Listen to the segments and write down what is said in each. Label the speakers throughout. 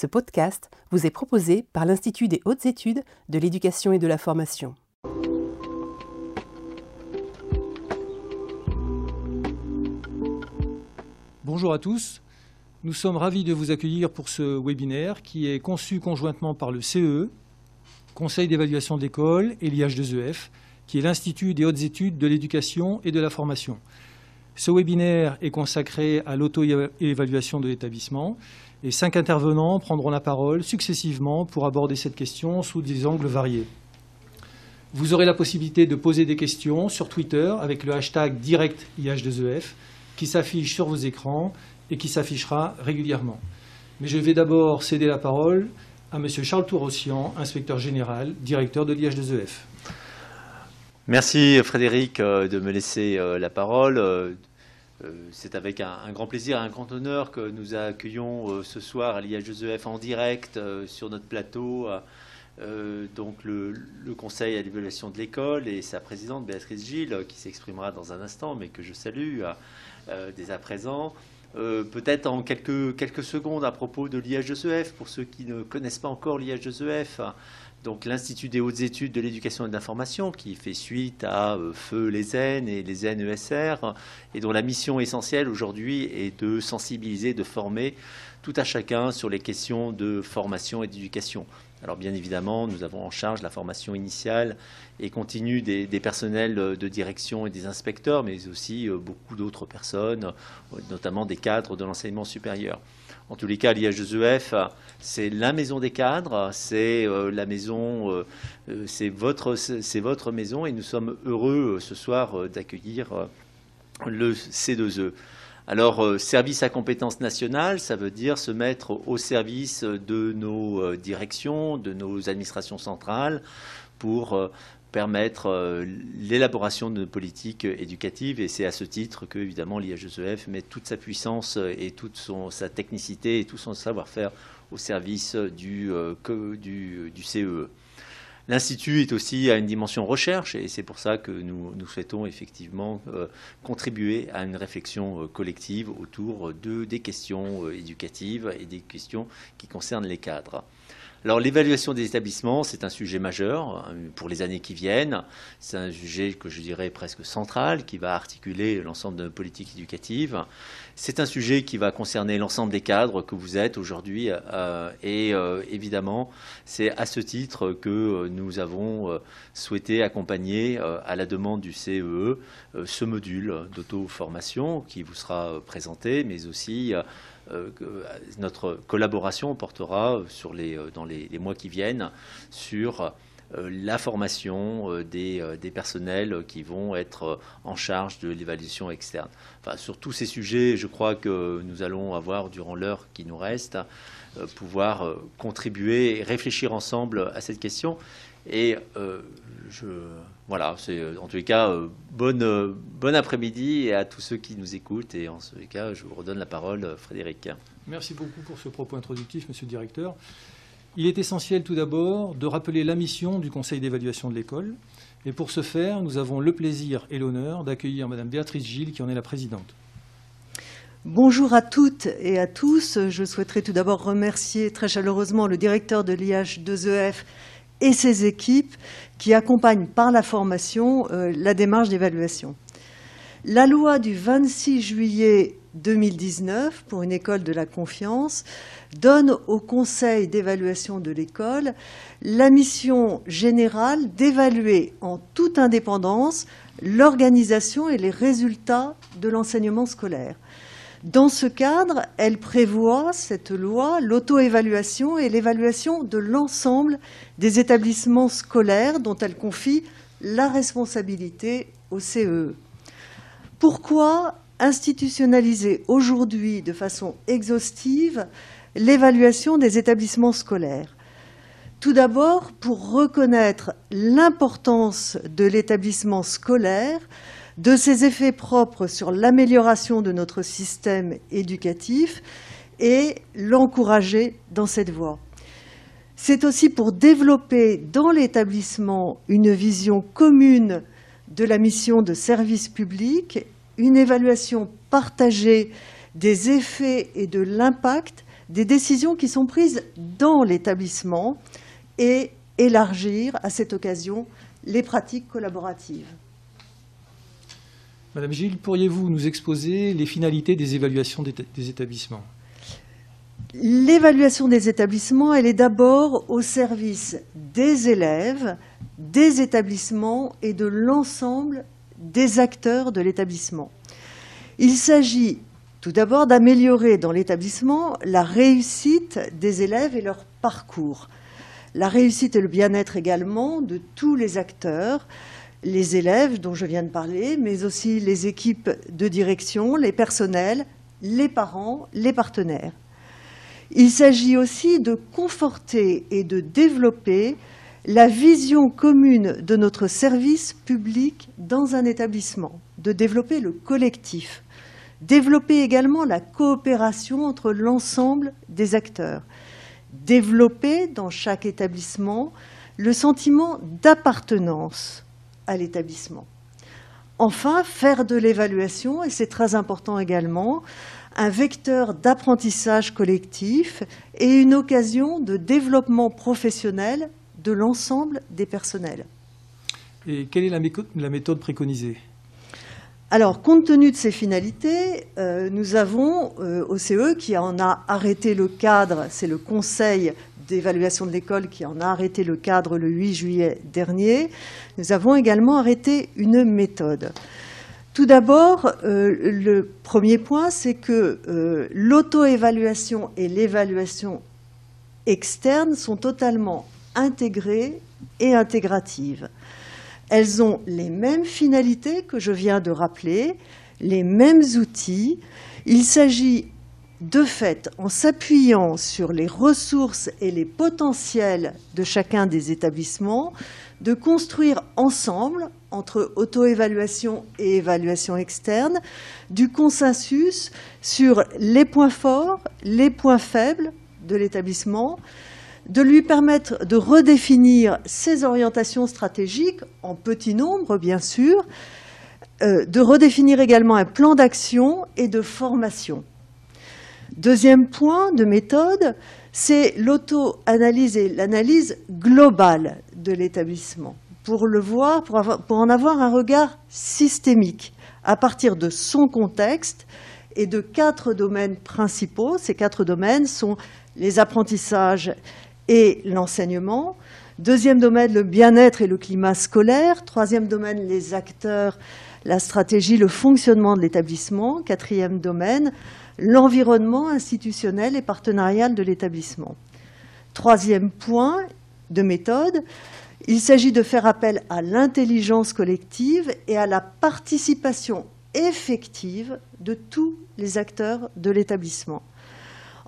Speaker 1: Ce podcast vous est proposé par l'Institut des hautes études de l'éducation et de la formation.
Speaker 2: Bonjour à tous. Nous sommes ravis de vous accueillir pour ce webinaire qui est conçu conjointement par le CEE, Conseil d'évaluation de l'école, et l'IH2EF, qui est l'Institut des hautes études de l'éducation et de la formation. Ce webinaire est consacré à l'auto-évaluation de l'établissement et cinq intervenants prendront la parole successivement pour aborder cette question sous des angles variés. Vous aurez la possibilité de poser des questions sur Twitter avec le hashtag DirectIH2EF qui s'affiche sur vos écrans et qui s'affichera régulièrement. Mais je vais d'abord céder la parole à M. Charles Tourossian, inspecteur général, directeur de l'IH2EF.
Speaker 3: Merci Frédéric euh, de me laisser euh, la parole. Euh, c'est avec un, grand plaisir et un grand honneur que nous accueillons ce soir à l'IH2EF en direct sur notre plateau donc le, Conseil à l'évaluation de l'école et sa présidente Béatrice Gilles qui s'exprimera dans un instant mais que je salue dès à présent. Euh, peut-être en quelques, quelques secondes à propos de l'IH2EF, pour ceux qui ne connaissent pas encore l'IH2EF, donc l'Institut des hautes études de l'éducation et de l'information, qui fait suite à euh, Feu les N et les NESR, et dont la mission essentielle aujourd'hui est de sensibiliser, de former tout à chacun sur les questions de formation et d'éducation. Alors bien évidemment, nous avons en charge la formation initiale et continue des, personnels de direction et des inspecteurs, mais aussi euh, beaucoup d'autres personnes, notamment des cadres de l'enseignement supérieur. En tous les cas, l'IH2EF, c'est la maison des cadres, c'est euh, la maison, euh, c'est votre, maison, et nous sommes heureux ce soir d'accueillir le C2E. Alors, euh, service à compétence nationale, ça veut dire se mettre au service de nos euh, directions, de nos administrations centrales pour euh, permettre l'élaboration de nos politiques éducatives. Et c'est à ce titre que, évidemment, met toute sa puissance et toute sa technicité et tout son savoir-faire au service du, du CEE. E. L'Institut est aussi à une dimension recherche et c'est pour ça que nous, souhaitons effectivement euh, contribuer à une réflexion euh, collective autour de, des questions euh, éducatives et des questions qui concernent les cadres. Alors l'évaluation des établissements, c'est un sujet majeur euh, pour les années qui viennent. C'est un sujet que je dirais presque central, qui va articuler l'ensemble de nos politiques éducatives. C'est un sujet qui va concerner l'ensemble des cadres que vous êtes aujourd'hui. Euh, et euh, évidemment, c'est à ce titre que nous avons souhaité accompagner à la demande du CEE e, ce module d'auto-formation qui vous sera présenté, mais aussi euh, euh, notre collaboration portera euh, dans les, mois qui viennent sur la formation des, personnels qui vont être en charge de l'évaluation externe. Sur tous ces sujets, je crois que nous allons avoir, durant l'heure qui nous reste, pouvoir contribuer et réfléchir ensemble à cette question. Et je, voilà, c'est en tous les cas, bonne, bon après-midi à tous ceux qui nous écoutent. Et en tous les cas, je vous redonne la parole, Frédéric.
Speaker 2: Merci beaucoup pour ce propos introductif, Monsieur le Directeur. Il est essentiel tout d'abord de rappeler la mission du Conseil d'évaluation de l'école. Et pour ce faire, nous avons le plaisir et l'honneur d'accueillir Madame Béatrice Gilles, qui en est la présidente.
Speaker 4: Bonjour à toutes et à tous. Je souhaiterais tout d'abord remercier très chaleureusement le directeur de l'IH2EF et ses équipes qui accompagnent par la formation euh, la démarche d'évaluation. La loi du 26 juillet 2019 pour une école de la confiance donne au Conseil d'évaluation de l'école la mission générale d'évaluer en toute indépendance l'organisation et les résultats de l'enseignement scolaire. Dans ce cadre, elle prévoit, cette loi, l'auto-évaluation et l'évaluation de l'ensemble des établissements scolaires dont elle confie la responsabilité au CEE. E. Pourquoi institutionnaliser aujourd'hui de façon exhaustive l'évaluation des établissements scolaires? Tout d'abord, pour reconnaître l'importance de l'établissement scolaire de ses effets propres sur l'amélioration de notre système éducatif et l'encourager dans cette voie. C'est aussi pour développer dans l'établissement une vision commune de la mission de service public, une évaluation partagée des effets et de l'impact des décisions qui sont prises dans l'établissement et élargir à cette occasion les pratiques collaboratives.
Speaker 2: Madame Gilles, pourriez-vous nous exposer les finalités des évaluations des établissements?
Speaker 4: L'évaluation des établissements, elle est d'abord au service des élèves, des établissements et de l'ensemble des acteurs de l'établissement. Il s'agit tout d'abord d'améliorer dans l'établissement la réussite des élèves et leur parcours. La réussite et le bien-être également de tous les acteurs, les élèves dont je viens de parler, mais aussi les équipes de direction, les personnels, les parents, les partenaires. Il s'agit aussi de conforter et de développer la vision commune de notre service public dans un établissement, de développer le collectif, développer également la coopération entre l'ensemble des acteurs, développer dans chaque établissement le sentiment d'appartenance à l'établissement. Enfin, faire de l'évaluation, et c'est très important également, un vecteur d'apprentissage collectif et une occasion de développement professionnel de l'ensemble des personnels.
Speaker 2: Et quelle est la méthode préconisée?
Speaker 4: Alors, compte tenu de ces finalités, euh, nous avons euh, OCE qui en a arrêté le cadre, c'est le Conseil d'évaluation de l'école qui en a arrêté le cadre le 8 juillet dernier. Nous avons également arrêté une méthode. Tout d'abord, euh, le premier point, c'est que l'auto-évaluation et l'évaluation externe sont totalement intégrées et intégratives. Elles ont les mêmes finalités que je viens de rappeler, les mêmes outils. Il s'agit de fait, en s'appuyant sur les ressources et les potentiels de chacun des établissements, de construire ensemble, entre auto-évaluation et évaluation externe, du consensus sur les points forts, les points faibles de l'établissement, de lui permettre de redéfinir ses orientations stratégiques, en petit nombre bien sûr, euh, de redéfinir également un plan d'action et de formation. Deuxième point de méthode, c'est l'auto-analyse et l'analyse globale de l'établissement, pour le voir, pour en avoir un regard systémique à partir de son contexte et de quatre domaines principaux. Ces quatre domaines sont les apprentissages et l'enseignement. Deuxième domaine, le bien-être et le climat scolaire. Troisième domaine, les acteurs, la stratégie, le fonctionnement de l'établissement. Quatrième domaine, l'environnement institutionnel et partenarial de l'établissement. Troisième point de méthode, il s'agit de faire appel à l'intelligence collective et à la participation effective de tous les acteurs de l'établissement.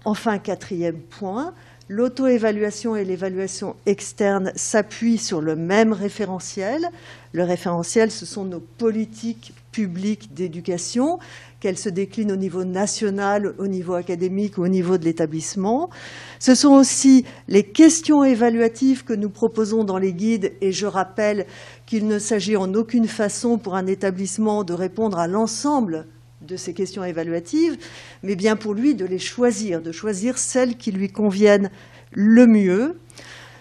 Speaker 4: Enfin, quatrième point, L'auto-évaluation et l'évaluation externe s'appuient sur le même référentiel. Le référentiel, ce sont nos politiques publiques d'éducation, qu'elles se déclinent au niveau national, au niveau académique ou au niveau de l'établissement. Ce sont aussi les questions évaluatives que nous proposons dans les guides et je rappelle qu'il ne s'agit en aucune façon pour un établissement de répondre à l'ensemble de ces questions évaluatives, mais bien pour lui de les choisir, de choisir celles qui lui conviennent le mieux,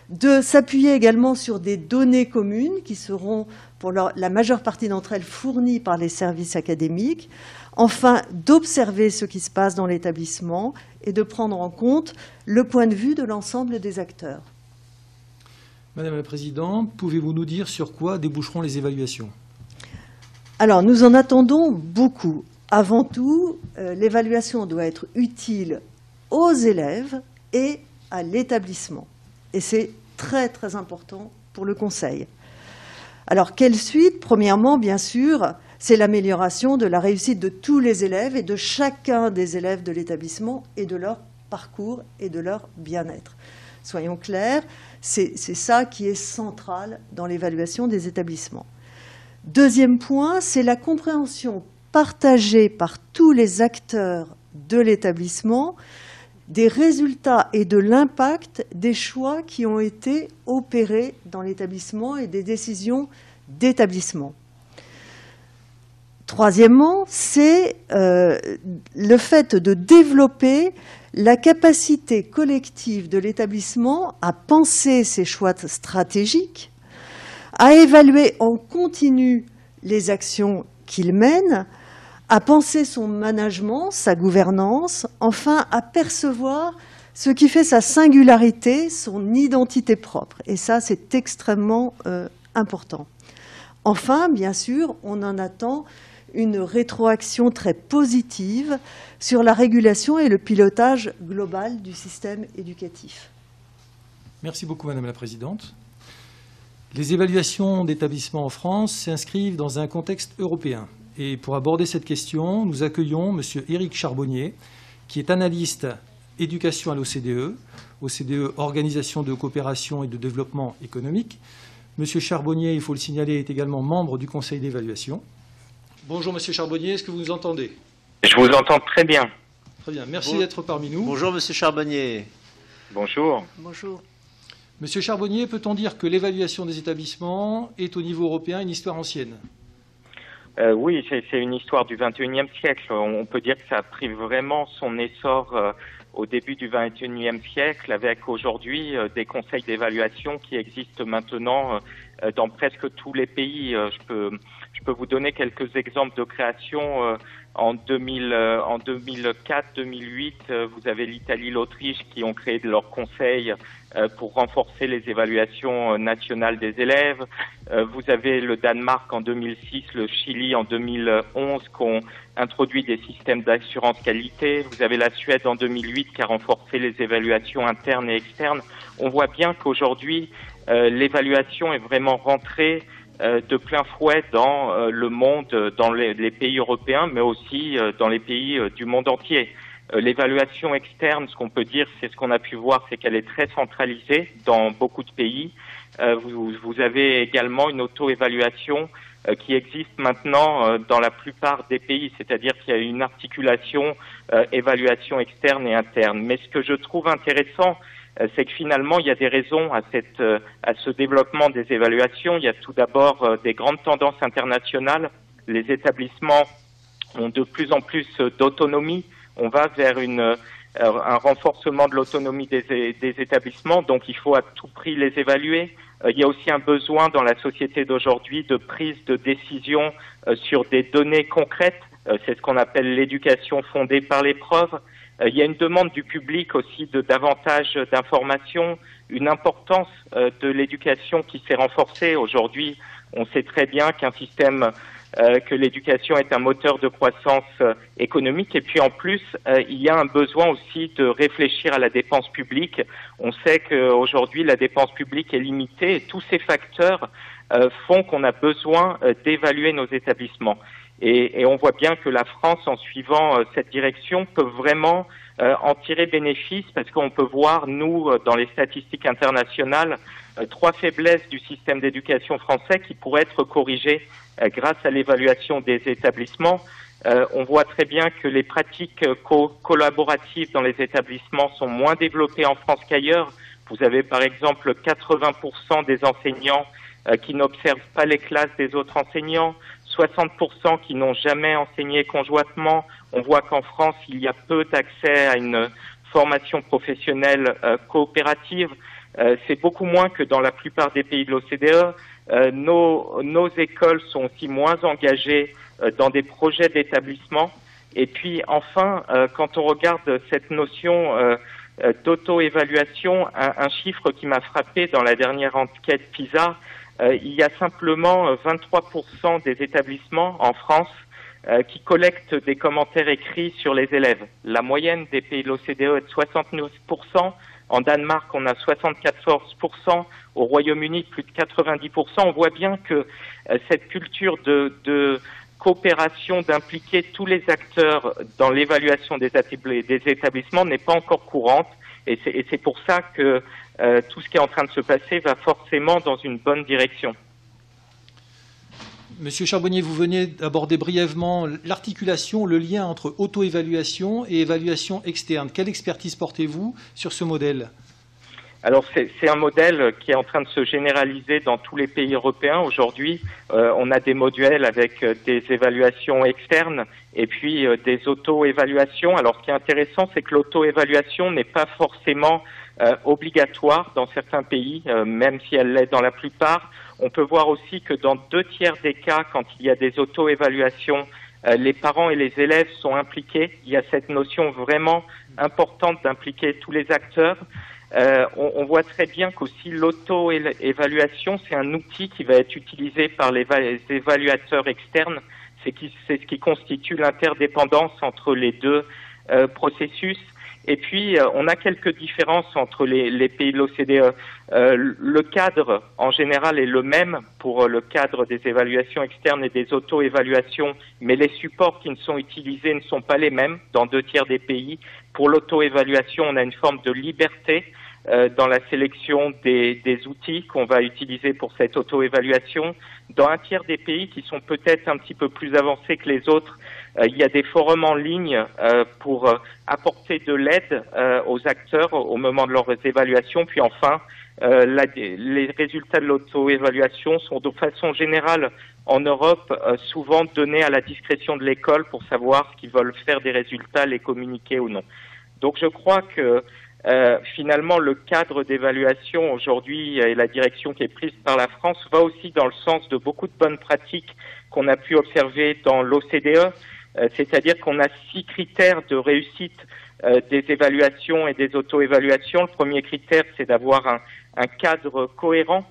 Speaker 4: de s'appuyer également sur des données communes qui seront pour la majeure partie d'entre elles fournies par les services académiques, enfin d'observer ce qui se passe dans l'établissement et de prendre en compte le point de vue de l'ensemble des acteurs.
Speaker 2: Madame la Présidente, pouvez-vous nous dire sur quoi déboucheront les évaluations?
Speaker 4: Alors, nous en attendons beaucoup. Avant tout, euh, l'évaluation doit être utile aux élèves et à l'établissement. Et c'est très très important pour le Conseil. Alors, quelle suite? Premièrement, bien sûr, c'est l'amélioration de la réussite de tous les élèves et de chacun des élèves de l'établissement et de leur parcours et de leur bien-être. Soyons clairs, c'est ça qui est central dans l'évaluation des établissements. Deuxième point, c'est la compréhension partagé par tous les acteurs de l'établissement des résultats et de l'impact des choix qui ont été opérés dans l'établissement et des décisions d'établissement. Troisièmement, c'est le fait de développer la capacité collective de l'établissement à penser ses choix stratégiques, à évaluer en continu les actions qu'il mène, à penser son management, sa gouvernance, enfin à percevoir ce qui fait sa singularité, son identité propre. Et ça, c'est extrêmement euh, important. Enfin, bien sûr, on en attend une rétroaction très positive sur la régulation et le pilotage global du système éducatif.
Speaker 2: Merci beaucoup, Madame la Présidente. Les évaluations d'établissements en France s'inscrivent dans un contexte européen. Et pour aborder cette question, nous accueillons M. Éric Charbonnier, qui est analyste éducation à l'OCDE, OCDE Organisation de coopération et de développement économique. M. Charbonnier, il faut le signaler, est également membre du conseil d'évaluation. Bonjour Monsieur Charbonnier, est-ce que vous nous entendez?
Speaker 5: Je vous entends très bien.
Speaker 2: Très bien, merci d'être parmi nous.
Speaker 3: Bonjour Monsieur Charbonnier.
Speaker 5: Bonjour.
Speaker 4: Bonjour.
Speaker 2: Monsieur Charbonnier, peut-on dire que l'évaluation des établissements est au niveau européen une histoire ancienne?
Speaker 5: Euh, oui, c'est une histoire du 21e siècle. On peut dire que ça a pris vraiment son essor euh, au début du 21e siècle, avec aujourd'hui euh, des conseils d'évaluation qui existent maintenant dans presque tous les pays. je peux je peux vous donner quelques exemples de création. En, 2000, en 2004-2008, vous avez l'Italie, l'Autriche qui ont créé leur conseil euh, pour renforcer les évaluations euh, nationales des élèves. Euh, vous avez le Danemark en 2006, le Chili en 2011 qui ont introduit des systèmes d'assurance qualité. Vous avez la Suède en 2008 qui a renforcé les évaluations internes et externes. On voit bien qu'aujourd'hui, l'évaluation est vraiment rentrée de plein fouet dans le monde, dans les, pays européens, mais aussi dans les pays du monde entier. Euh, l'évaluation externe, ce qu'on peut dire, c'est ce qu'on a pu voir, c'est qu'elle est très centralisée dans beaucoup de pays. Euh, vous, avez également une auto-évaluation euh, qui existe maintenant dans la plupart des pays, c'est-à-dire qu'il y a une articulation évaluation externe et interne. Mais ce que je trouve intéressant, c'est que finalement, il y a des raisons à, cette, à ce développement des évaluations. Il y a tout d'abord des grandes tendances internationales. Les établissements ont de plus en plus d'autonomie on va vers euh, un renforcement de l'autonomie des, établissements, donc il faut à tout prix les évaluer. Euh, il y a aussi un besoin dans la société d'aujourd'hui de prise de décision euh, sur des données concrètes. C'est ce qu'on appelle l'éducation fondée par l'épreuve. Il y a une demande du public aussi de davantage d'informations, une importance de l'éducation qui s'est renforcée. Aujourd'hui, on sait très bien qu'un système euh, que l'éducation est un moteur de croissance euh, économique. Et puis en plus, euh, il y a un besoin aussi de réfléchir à la dépense publique. On sait qu'aujourd'hui, la dépense publique est limitée et tous ces facteurs font qu'on a besoin d'évaluer nos établissements. Et, et, on voit bien que la France, en suivant cette direction, peut vraiment en tirer bénéfice parce qu'on peut voir, nous, dans les statistiques internationales, trois faiblesses du système d'éducation français qui pourraient être corrigées euh, grâce à l'évaluation des établissements, euh, on voit très bien que les pratiques collaboratives dans les établissements sont moins développées en France qu'ailleurs. Vous avez par exemple 80% des enseignants euh, qui n'observent pas les classes des autres enseignants, 60% qui n'ont jamais enseigné conjointement. On voit qu'en France, il y a peu d'accès à une formation professionnelle coopérative. C'est beaucoup moins que dans la plupart des pays de l'OCDE. Euh, nos, nos, écoles sont aussi moins engagées euh, dans des projets d'établissement. Et puis enfin, euh, quand on regarde cette notion d'auto-évaluation, un, un, chiffre qui m'a frappé dans la dernière enquête PISA, il y a simplement 23% des établissements en France qui collectent des commentaires écrits sur les élèves. La moyenne des pays de l'OCDE est de 69%. En Danemark, on a 74%. Au Royaume-Uni, plus de 90%. On voit bien que euh, cette culture de, coopération, d'impliquer tous les acteurs dans l'évaluation des, établissements n'est pas encore courante. Et c'est pour ça que euh, tout ce qui est en train de se passer va forcément dans une bonne direction.
Speaker 2: Monsieur Charbonnier, vous venez d'aborder brièvement l'articulation, le lien entre auto-évaluation et évaluation externe. Quelle expertise portez-vous sur ce modèle?
Speaker 5: Alors c'est un modèle qui est en train de se généraliser dans tous les pays européens aujourd'hui. Euh, on a des modèles avec euh, des évaluations externes et puis euh, des auto-évaluations. Alors ce qui est intéressant, c'est que l'auto-évaluation n'est pas forcément obligatoire dans certains pays, même si elle l'est dans la plupart. On peut voir aussi que dans deux tiers des cas, quand il y a des auto-évaluations, les parents et les élèves sont impliqués. Il y a cette notion vraiment importante d'impliquer tous les acteurs. Euh, on, voit très bien qu'aussi l'auto-évaluation, c'est un outil qui va être utilisé par les, évaluateurs externes. C'est ce qui constitue l'interdépendance entre les deux euh, processus. Et puis, euh, on a quelques différences entre les, pays de l'OCDE. Euh, le cadre, en général, est le même pour le cadre des évaluations externes et des auto-évaluations, mais les supports qui ne sont utilisés ne sont pas les mêmes dans deux tiers des pays. Pour l'auto-évaluation, on a une forme de liberté euh, dans la sélection des, des outils qu'on va utiliser pour cette auto-évaluation. Dans un tiers des pays qui sont peut-être un petit peu plus avancés que les autres, euh, il y a des forums en ligne euh, pour apporter de l'aide aux acteurs au moment de leurs évaluations. Puis enfin, les résultats de l'auto-évaluation sont de façon générale en Europe souvent donnés à la discrétion de l'école pour savoir qu'ils veulent faire des résultats, les communiquer ou non. Donc je crois que euh, finalement, le cadre d'évaluation aujourd'hui et la direction qui est prise par la France va aussi dans le sens de beaucoup de bonnes pratiques qu'on a pu observer dans l'OCDE, euh, c'est-à-dire qu'on a six critères de réussite euh, des évaluations et des auto-évaluations. Le premier critère, c'est d'avoir un, un, cadre cohérent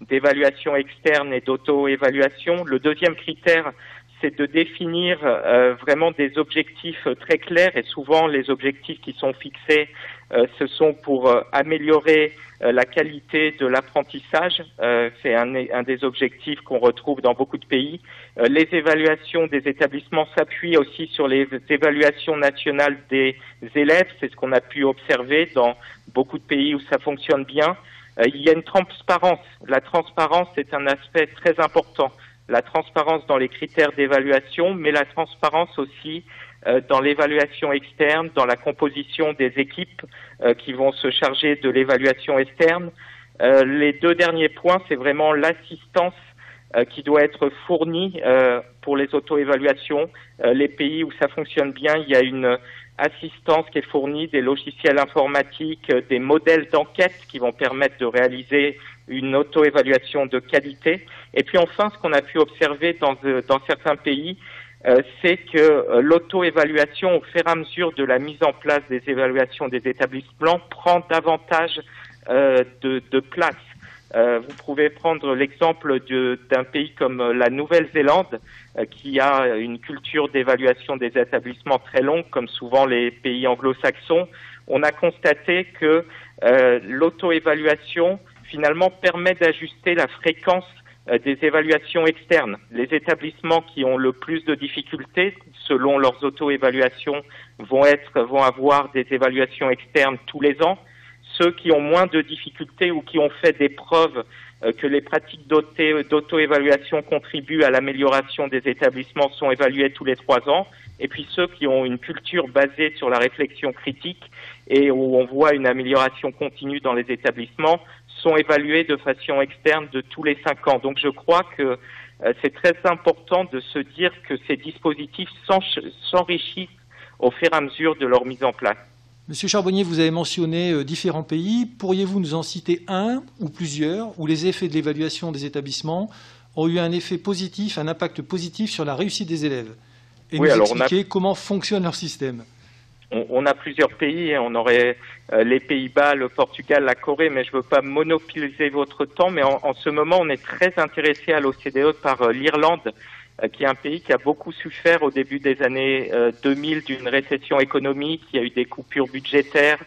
Speaker 5: d'évaluation externe et d'auto-évaluation. Le deuxième critère, c'est de définir euh, vraiment des objectifs très clairs et souvent les objectifs qui sont fixés, euh, ce sont pour euh, améliorer la qualité de l'apprentissage. c'est un, un, des objectifs qu'on retrouve dans beaucoup de pays. les évaluations des établissements s'appuient aussi sur les évaluations nationales des élèves. C'est ce qu'on a pu observer dans beaucoup de pays où ça fonctionne bien. il y a une transparence. La transparence est un aspect très important la transparence dans les critères d'évaluation, mais la transparence aussi euh, dans l'évaluation externe, dans la composition des équipes euh, qui vont se charger de l'évaluation externe. Euh, les deux derniers points, c'est vraiment l'assistance qui doit être fournie pour les auto-évaluations. les pays où ça fonctionne bien, il y a une assistance qui est fournie, des logiciels informatiques, des modèles d'enquête qui vont permettre de réaliser une auto-évaluation de qualité. Et puis enfin, ce qu'on a pu observer dans, euh, dans certains pays, euh, c'est que euh, l'auto-évaluation, au fur et à mesure de la mise en place des évaluations des établissements, prend davantage de, de, place. vous pouvez prendre l'exemple d'un pays comme la Nouvelle-Zélande, qui a une culture d'évaluation des établissements très longue, comme souvent les pays anglo-saxons. On a constaté que l'auto-évaluation finalement permet d'ajuster la fréquence euh, des évaluations externes. Les établissements qui ont le plus de difficultés, selon leurs auto-évaluations, vont être, vont avoir des évaluations externes tous les ans. Ceux qui ont moins de difficultés ou qui ont fait des preuves euh, que les pratiques d'auto-évaluation contribuent à l'amélioration des établissements sont évalués tous les trois ans. Et puis ceux qui ont une culture basée sur la réflexion critique et où on voit une amélioration continue dans les établissements sont évalués de façon externe de tous les cinq ans. Donc je crois que euh, c'est très important de se dire que ces dispositifs s'enrichissent au fur et à mesure de leur mise en place.
Speaker 2: Monsieur Charbonnier, vous avez mentionné euh, différents pays. Pourriez-vous nous en citer un ou plusieurs où les effets de l'évaluation des établissements ont eu un effet positif, un impact positif sur la réussite des élèves Et nous expliquer comment fonctionne leur système?
Speaker 5: On, a plusieurs pays, hein. on aurait euh, les Pays-Bas, le Portugal, la Corée, mais je ne veux pas monopoliser votre temps, mais en, ce moment, on est très intéressé à l'OCDE par euh, l'Irlande, qui est un pays qui a beaucoup souffert au début des années 2000 d'une récession économique, qui a eu des coupures budgétaires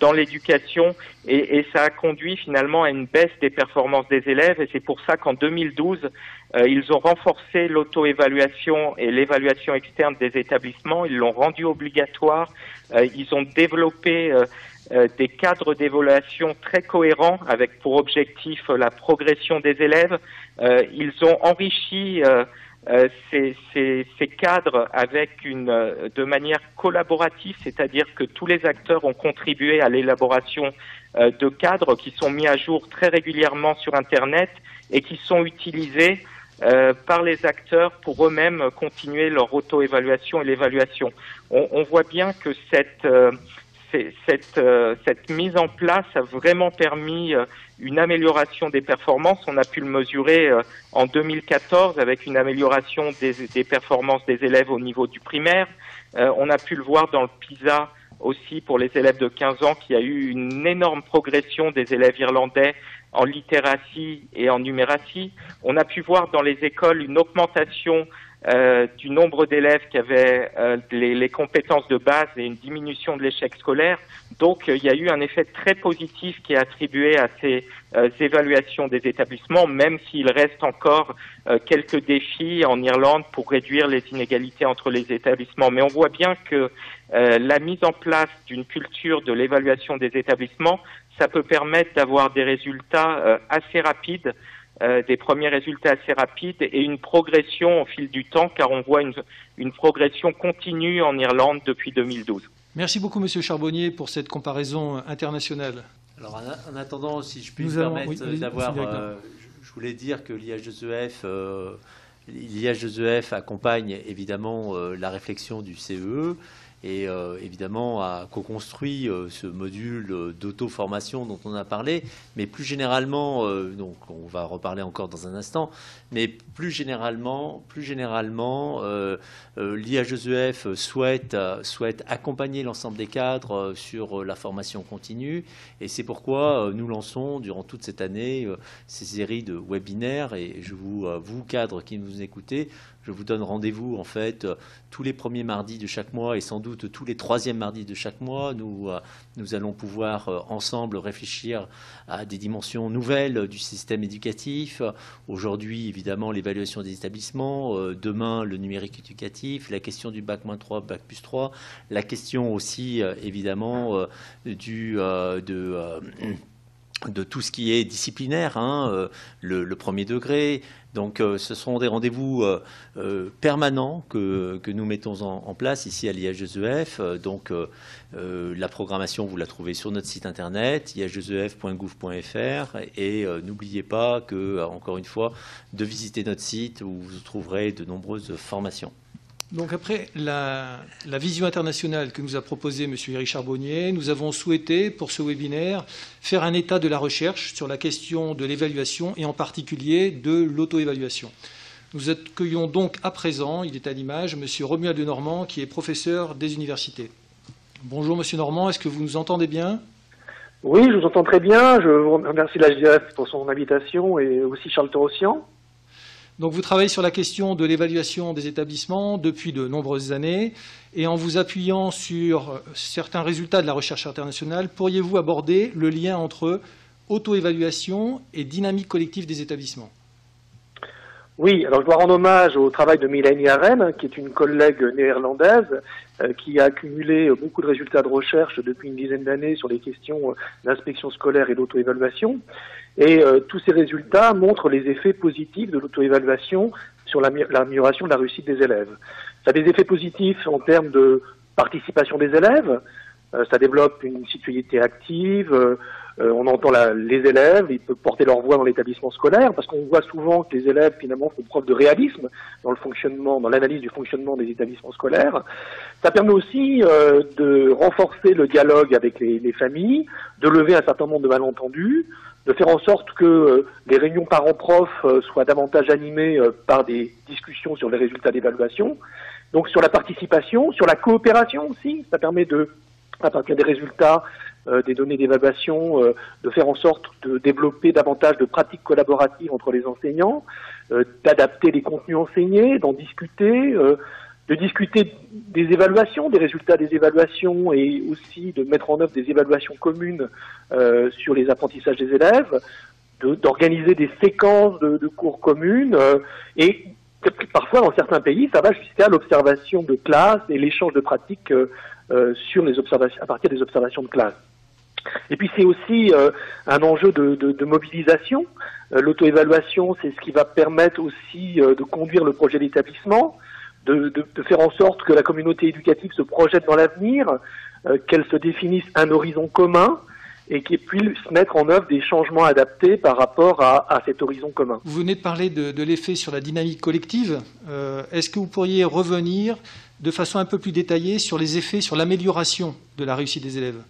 Speaker 5: dans l'éducation, et, et, ça a conduit finalement à une baisse des performances des élèves, et c'est pour ça qu'en 2012, euh, ils ont renforcé l'auto-évaluation et l'évaluation externe des établissements. Ils l'ont rendu obligatoire. Euh, ils ont développé euh, des cadres d'évaluation très cohérents avec pour objectif la progression des élèves. ils ont enrichi ces, ces, ces, cadres avec une, de manière collaborative, c'est-à-dire que tous les acteurs ont contribué à l'élaboration de cadres qui sont mis à jour très régulièrement sur Internet et qui sont utilisés euh, par les acteurs pour eux-mêmes continuer leur auto-évaluation et l'évaluation. On, on, voit bien que cette, euh, cette, euh, cette, mise en place a vraiment permis une amélioration des performances. On a pu le mesurer en 2014 avec une amélioration des, des, performances des élèves au niveau du primaire. on a pu le voir dans le PISA aussi pour les élèves de 15 ans, qui a eu une énorme progression des élèves irlandais en littératie et en numératie. On a pu voir dans les écoles une augmentation euh, du nombre d'élèves qui avaient euh, les, compétences de base et une diminution de l'échec scolaire. Donc euh, il y a eu un effet très positif qui est attribué à ces évaluations des établissements, même s'il reste encore quelques défis en Irlande pour réduire les inégalités entre les établissements. Mais on voit bien que la mise en place d'une culture de l'évaluation des établissements, ça peut permettre d'avoir des résultats assez rapides euh, des premiers résultats assez rapides et une progression au fil du temps, car on voit une, une progression continue en Irlande depuis 2012.
Speaker 2: Merci beaucoup, Monsieur Charbonnier, pour cette comparaison internationale.
Speaker 3: Alors, en, attendant, si je puis me permettre d'avoir, euh, je voulais dire que l'IH2EF, euh, l'IH2EF accompagne évidemment euh, la réflexion du CEE et euh, évidemment a co-construit euh, ce module euh, d'auto-formation dont on a parlé, mais plus généralement, donc on va reparler encore dans un instant, mais plus généralement, plus généralement, l'IHEF souhaite, souhaite accompagner l'ensemble des cadres sur la formation continue, et c'est pourquoi nous lançons durant toute cette année ces séries de webinaires, et je vous, vous cadres qui nous écoutez, je vous donne rendez-vous en fait euh, tous les premiers mardis de chaque mois et sans doute tous les troisièmes mardis de chaque mois. Nous, euh, nous allons pouvoir euh, ensemble réfléchir à des dimensions nouvelles du système éducatif. Aujourd'hui, évidemment, l'évaluation des établissements. Demain, le numérique éducatif. La question du bac-3, bac plus 3. La question aussi, évidemment, du, de de tout ce qui est disciplinaire, hein, le, premier degré, donc euh, ce seront des rendez-vous euh, euh, permanents que, nous mettons en, place ici à l'IHEF. Donc la programmation, vous la trouvez sur notre site internet, ihegef.gouv.fr. Et n'oubliez pas que, encore une fois, de visiter notre site où vous trouverez de nombreuses formations.
Speaker 2: Donc après la, vision internationale que nous a proposée M. Eric Charbonnier, nous avons souhaité pour ce webinaire faire un état de la recherche sur la question de l'évaluation et en particulier de l'auto-évaluation. Nous accueillons donc à présent, il est à l'image, M. Romuald de Normand qui est professeur des universités. Bonjour M. Normand, est-ce que vous nous entendez bien?
Speaker 6: Oui, je vous entends très bien. Je vous remercie l'AGF pour son invitation et aussi Charles Torossian.
Speaker 2: Donc vous travaillez sur la question de l'évaluation des établissements depuis de nombreuses années et en vous appuyant sur certains résultats de la recherche internationale, pourriez-vous aborder le lien entre auto-évaluation et dynamique collective des établissements?
Speaker 6: Oui, alors je dois rendre hommage au travail de Mélanie Arène, qui est une collègue néerlandaise, euh, qui a accumulé beaucoup de résultats de recherche depuis une dizaine d'années sur les questions euh, d'inspection scolaire et d'auto-évaluation. Et euh, tous ces résultats montrent les effets positifs de l'auto-évaluation sur l'amélioration de la réussite des élèves. Ça a des effets positifs en termes de participation des élèves, ça développe une citoyenneté active, euh, on entend les élèves, ils peuvent porter leur voix dans l'établissement scolaire, parce qu'on voit souvent que les élèves finalement font preuve de réalisme dans le fonctionnement, dans l'analyse du fonctionnement des établissements scolaires. Ça permet aussi euh, de renforcer le dialogue avec les, les, familles, de lever un certain nombre de malentendus, de faire en sorte que euh, les réunions parents-profs soient davantage animées par des discussions sur les résultats d'évaluation. Donc sur la participation, sur la coopération aussi, ça permet de, à partir des résultats, euh, des données d'évaluation, euh, de faire en sorte de développer davantage de pratiques collaboratives entre les enseignants, euh, d'adapter les contenus enseignés, d'en discuter, de discuter des évaluations, des résultats des évaluations et aussi de mettre en œuvre des évaluations communes sur les apprentissages des élèves, d'organiser des séquences de, cours communes et parfois dans certains pays, ça va jusqu'à l'observation de classe et l'échange de pratiques sur les observations à partir des observations de classe. Et puis c'est aussi un enjeu de, mobilisation. L'auto-évaluation, c'est ce qui va permettre aussi de conduire le projet d'établissement, de, faire en sorte que la communauté éducative se projette dans l'avenir, qu'elle se définisse un horizon commun, et qui puisse mettre en œuvre des changements adaptés par rapport à, cet horizon commun.
Speaker 2: Vous venez de parler de, l'effet sur la dynamique collective. Euh, Est-ce que vous pourriez revenir de façon un peu plus détaillée sur les effets sur l'amélioration de la réussite des élèves?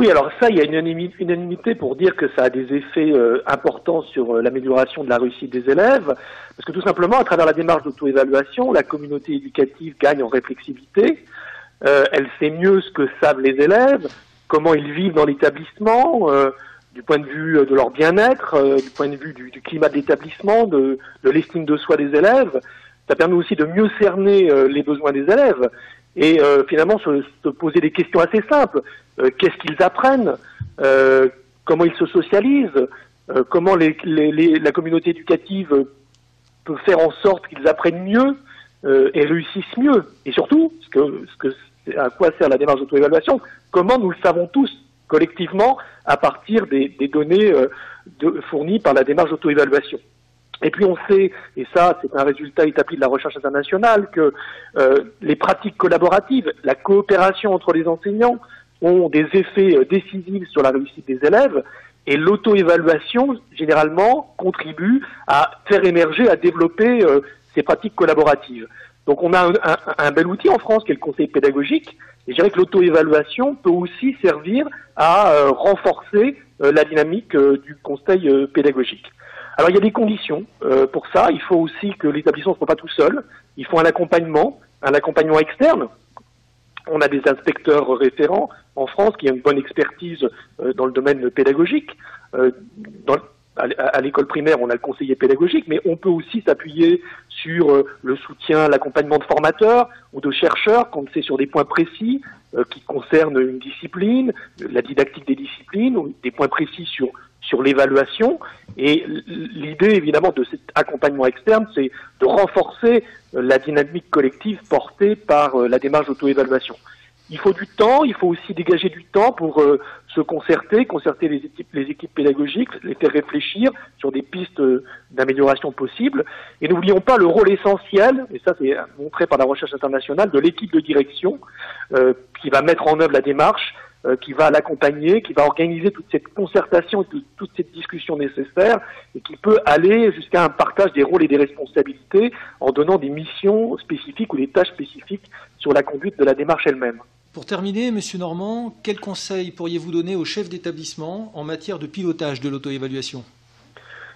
Speaker 6: Oui, alors ça, il y a une unanimité pour dire que ça a des effets euh, importants sur euh, l'amélioration de la réussite des élèves, parce que tout simplement, à travers la démarche d'auto-évaluation, la communauté éducative gagne en réflexivité, euh, elle sait mieux ce que savent les élèves, comment ils vivent dans l'établissement, du point de vue de leur bien-être, du point de vue du, du climat de l'établissement, de, de l'estime de soi des élèves. Ça permet aussi de mieux cerner les besoins des élèves et finalement se, se, poser des questions assez simples. Qu'est-ce qu'ils apprennent? Comment ils se socialisent? Comment les, les, les, la communauté éducative peut faire en sorte qu'ils apprennent mieux et réussissent mieux? Et surtout, ce que, ce que à quoi sert la démarche d'auto-évaluation? Comment nous le savons tous collectivement à partir des, des données euh, fournies par la démarche d'auto-évaluation? Et puis on sait, et ça c'est un résultat établi de la recherche internationale, que euh, les pratiques collaboratives, la coopération entre les enseignants ont des effets euh, décisifs sur la réussite des élèves, et l'auto-évaluation généralement contribue à faire émerger, à développer euh, ces pratiques collaboratives. Donc on a un, un, un, bel outil en France qui est le conseil pédagogique. Et je dirais que l'auto-évaluation peut aussi servir à euh, renforcer euh, la dynamique du conseil pédagogique. Alors il y a des conditions euh, pour ça. Il faut aussi que l'établissement ne soit pas tout seul. Il faut un accompagnement, un accompagnement externe. On a des inspecteurs référents en France qui ont une bonne expertise euh, dans le domaine pédagogique. Dans, à l'école primaire, on a le conseiller pédagogique, mais on peut aussi s'appuyer sur euh, le soutien, l'accompagnement de formateurs ou de chercheurs quand c'est sur des points précis euh, qui concernent une discipline, la didactique des disciplines, ou des points précis sur sur l'évaluation. Et l'idée, évidemment, de cet accompagnement externe, c'est de renforcer euh, la dynamique collective portée par la démarche d'auto-évaluation il faut du temps, il faut aussi dégager du temps pour euh, se concerter, concerter les équipes, pédagogiques, les faire réfléchir sur des pistes euh, d'amélioration possibles. Et n'oublions pas le rôle essentiel, et ça c'est montré par la recherche internationale, de l'équipe de direction euh, qui va mettre en œuvre la démarche, euh, qui va l'accompagner, qui va organiser toute cette concertation, toute, toute cette discussion nécessaire, et qui peut aller jusqu'à un partage des rôles et des responsabilités en donnant des missions spécifiques ou des tâches spécifiques sur la conduite de la démarche elle-même.
Speaker 2: Pour terminer, Monsieur Normand, quels conseils pourriez-vous donner aux chefs d'établissement en matière de pilotage de l'auto-évaluation?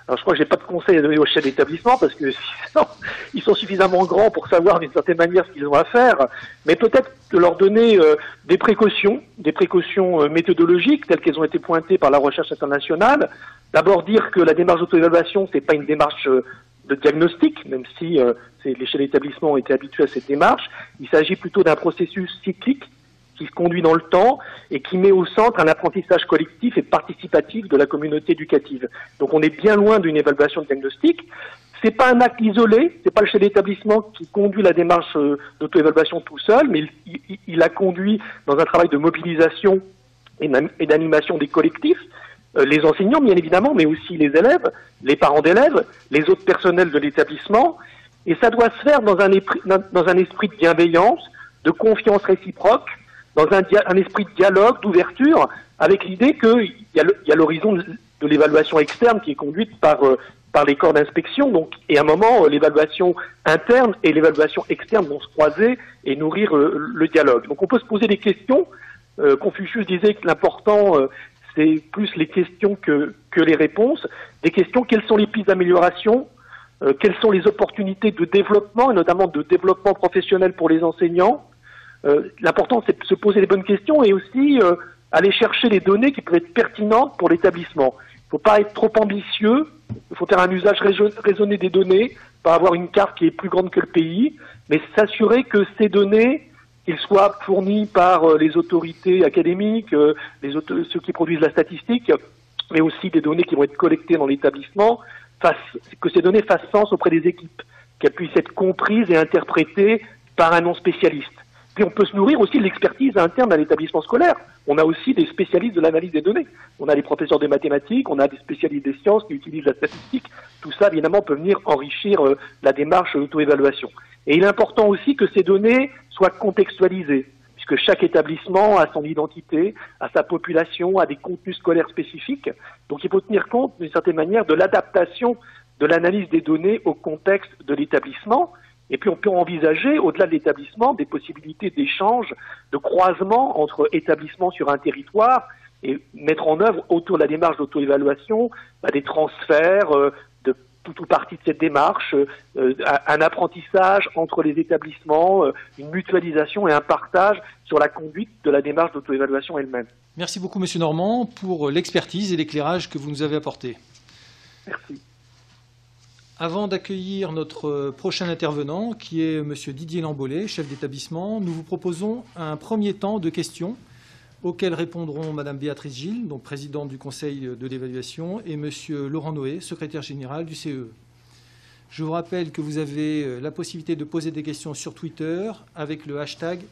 Speaker 6: Alors je crois que j'ai pas de conseils à donner aux chefs d'établissement parce que sinon, ils sont suffisamment grands pour savoir d'une certaine manière ce qu'ils ont à faire, mais peut-être de leur donner euh, des précautions, des précautions euh, méthodologiques telles qu'elles ont été pointées par la recherche internationale. D'abord dire que la démarche d'auto-évaluation c'est pas une démarche euh, de diagnostic, même si les chefs d'établissement ont été habitués à cette démarche. Il s'agit plutôt d'un processus cyclique qui se conduit dans le temps et qui met au centre un apprentissage collectif et participatif de la communauté éducative. Donc on est bien loin d'une évaluation de diagnostic. C'est pas un acte isolé, c'est pas le chef d'établissement qui conduit la démarche euh, d'auto-évaluation tout seul, mais il, a conduit dans un travail de mobilisation et d'animation des collectifs, euh, les enseignants bien évidemment, mais aussi les élèves, les parents d'élèves, les autres personnels de l'établissement, et ça doit se faire dans un esprit de bienveillance, de confiance réciproque, dans un, un esprit de dialogue, d'ouverture, avec l'idée qu'il y a l'horizon de, l'évaluation externe qui est conduite par, euh, par les corps d'inspection, donc, et à un moment, euh, l'évaluation interne et l'évaluation externe vont se croiser et nourrir euh, le dialogue. Donc on peut se poser des questions. Euh, Confucius disait que l'important, c'est plus les questions que, que les réponses. Des questions, quelles sont les pistes d'amélioration? Quelles sont les opportunités de développement, et notamment de développement professionnel pour les enseignants? L'important, c'est de se poser les bonnes questions et aussi euh, aller chercher les données qui peuvent être pertinentes pour l'établissement. Il ne faut pas être trop ambitieux, il faut faire un usage raisonné des données, pas avoir une carte qui est plus grande que le pays, mais s'assurer que ces données, qu'ils soient fournies par euh, les autorités académiques, les ceux qui produisent la statistique, mais aussi des données qui vont être collectées dans l'établissement, que ces données fassent sens auprès des équipes, qu'elles puissent être comprises et interprétées par un non spécialiste Puis on peut se nourrir aussi de l'expertise interne d'un établissement scolaire. On a aussi des spécialistes de l'analyse des données. On a des professeurs de mathématiques, on a des spécialistes des sciences qui utilisent la statistique. Tout ça, évidemment, peut venir enrichir euh, la démarche d'auto-évaluation. Et il est important aussi que ces données soient contextualisées, puisque chaque établissement a son identité, a sa population, a des contenus scolaires spécifiques. Donc il faut tenir compte, d'une certaine manière, de l'adaptation de l'analyse des données au contexte de l'établissement. Et puis on peut envisager, au-delà de l'établissement, des possibilités d'échange, de croisement entre établissements sur un territoire et mettre en œuvre autour de la démarche d'auto-évaluation bah, des transferts euh, de tout ou partie de cette démarche, euh, un apprentissage entre les établissements, euh, une mutualisation et un partage sur la conduite de la démarche d'auto-évaluation elle-même.
Speaker 2: Merci beaucoup, Monsieur Normand, pour l'expertise et l'éclairage que vous nous avez apporté.
Speaker 6: Merci.
Speaker 2: Avant d'accueillir notre prochain intervenant, qui est M. Didier Lambollet, chef d'établissement, nous vous proposons un premier temps de questions auxquelles répondront Mme Béatrice Gilles, donc présidente du Conseil de l'évaluation, et M. Laurent Noé, secrétaire général du CE. Je vous rappelle que vous avez la possibilité de poser des questions sur Twitter avec le hashtag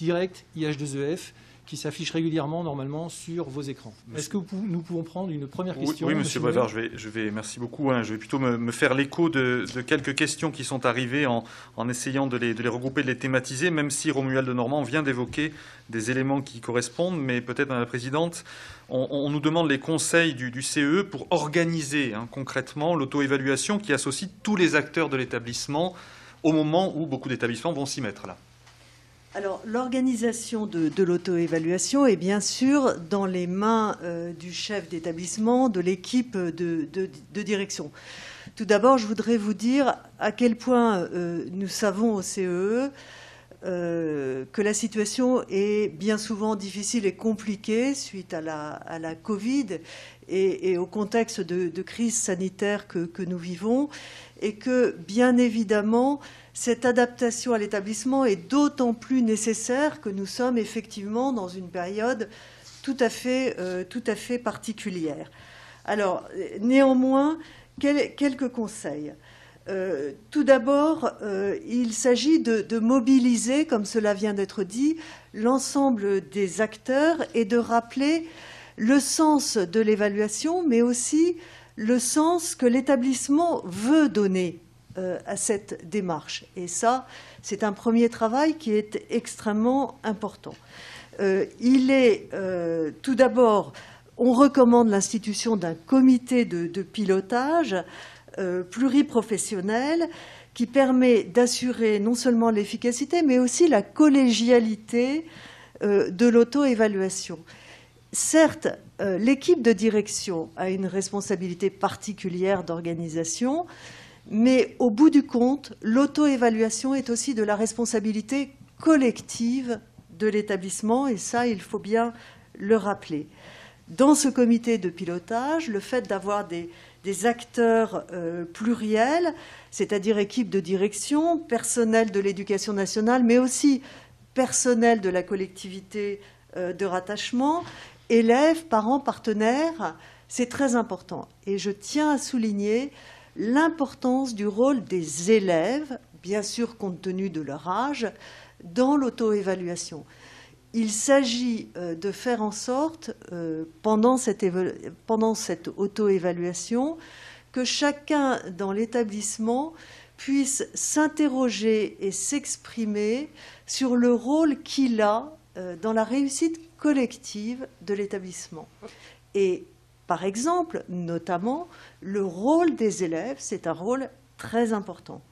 Speaker 2: DirectIH2EF qui s'affiche régulièrement normalement sur vos écrans. Est-ce que nous pouvons prendre une première question
Speaker 7: Oui, Monsieur Brevard, je vais, je vais, merci beaucoup. Hein. je vais plutôt me, faire l'écho de, quelques questions qui sont arrivées en, essayant de les, regrouper, de les thématiser, même si Romuald de Normand vient d'évoquer des éléments qui correspondent, mais peut-être, Madame la Présidente, on, nous demande les conseils du, du CE pour organiser hein, concrètement l'auto-évaluation qui associe tous les acteurs de l'établissement au moment où beaucoup d'établissements vont s'y mettre là.
Speaker 4: Alors, l'organisation de, l'auto-évaluation est bien sûr dans les mains euh, du chef d'établissement, de l'équipe de, direction. Tout d'abord, je voudrais vous dire à quel point euh, nous savons au CEE e, euh, que la situation est bien souvent difficile et compliquée suite à la, Covid et, au contexte de, crise sanitaire que, nous vivons, et que, bien évidemment, cette adaptation à l'établissement est d'autant plus nécessaire que nous sommes effectivement dans une période tout à fait, euh, tout à fait particulière. Alors, néanmoins, quelques conseils. Euh, tout d'abord, euh, il s'agit de, mobiliser, comme cela vient d'être dit, l'ensemble des acteurs et de rappeler le sens de l'évaluation, mais aussi le sens que l'établissement veut donner euh, à cette démarche. Et ça, c'est un premier travail qui est extrêmement important. Euh, il est euh, tout d'abord, on recommande l'institution d'un comité de, de pilotage pluriprofessionnel qui permet d'assurer non seulement l'efficacité, mais aussi la collégialité de l'auto-évaluation. Certes, l'équipe de direction a une responsabilité particulière d'organisation, mais au bout du compte, l'auto-évaluation est aussi de la responsabilité collective de l'établissement, et ça, il faut bien le rappeler. Dans ce comité de pilotage, le fait d'avoir des, acteurs euh, pluriels, c'est-à-dire équipe de direction, personnel de l'éducation nationale, mais aussi personnel de la collectivité euh, de rattachement, élèves, parents, partenaires, c'est très important. Et je tiens à souligner l'importance du rôle des élèves, bien sûr compte tenu de leur âge, dans l'auto-évaluation. Il s'agit euh, de faire en sorte, euh, pendant cette, auto-évaluation, que chacun dans l'établissement puisse s'interroger et s'exprimer sur le rôle qu'il a euh, dans la réussite collective de l'établissement. Et par exemple, notamment, le rôle des élèves, c'est un rôle très important.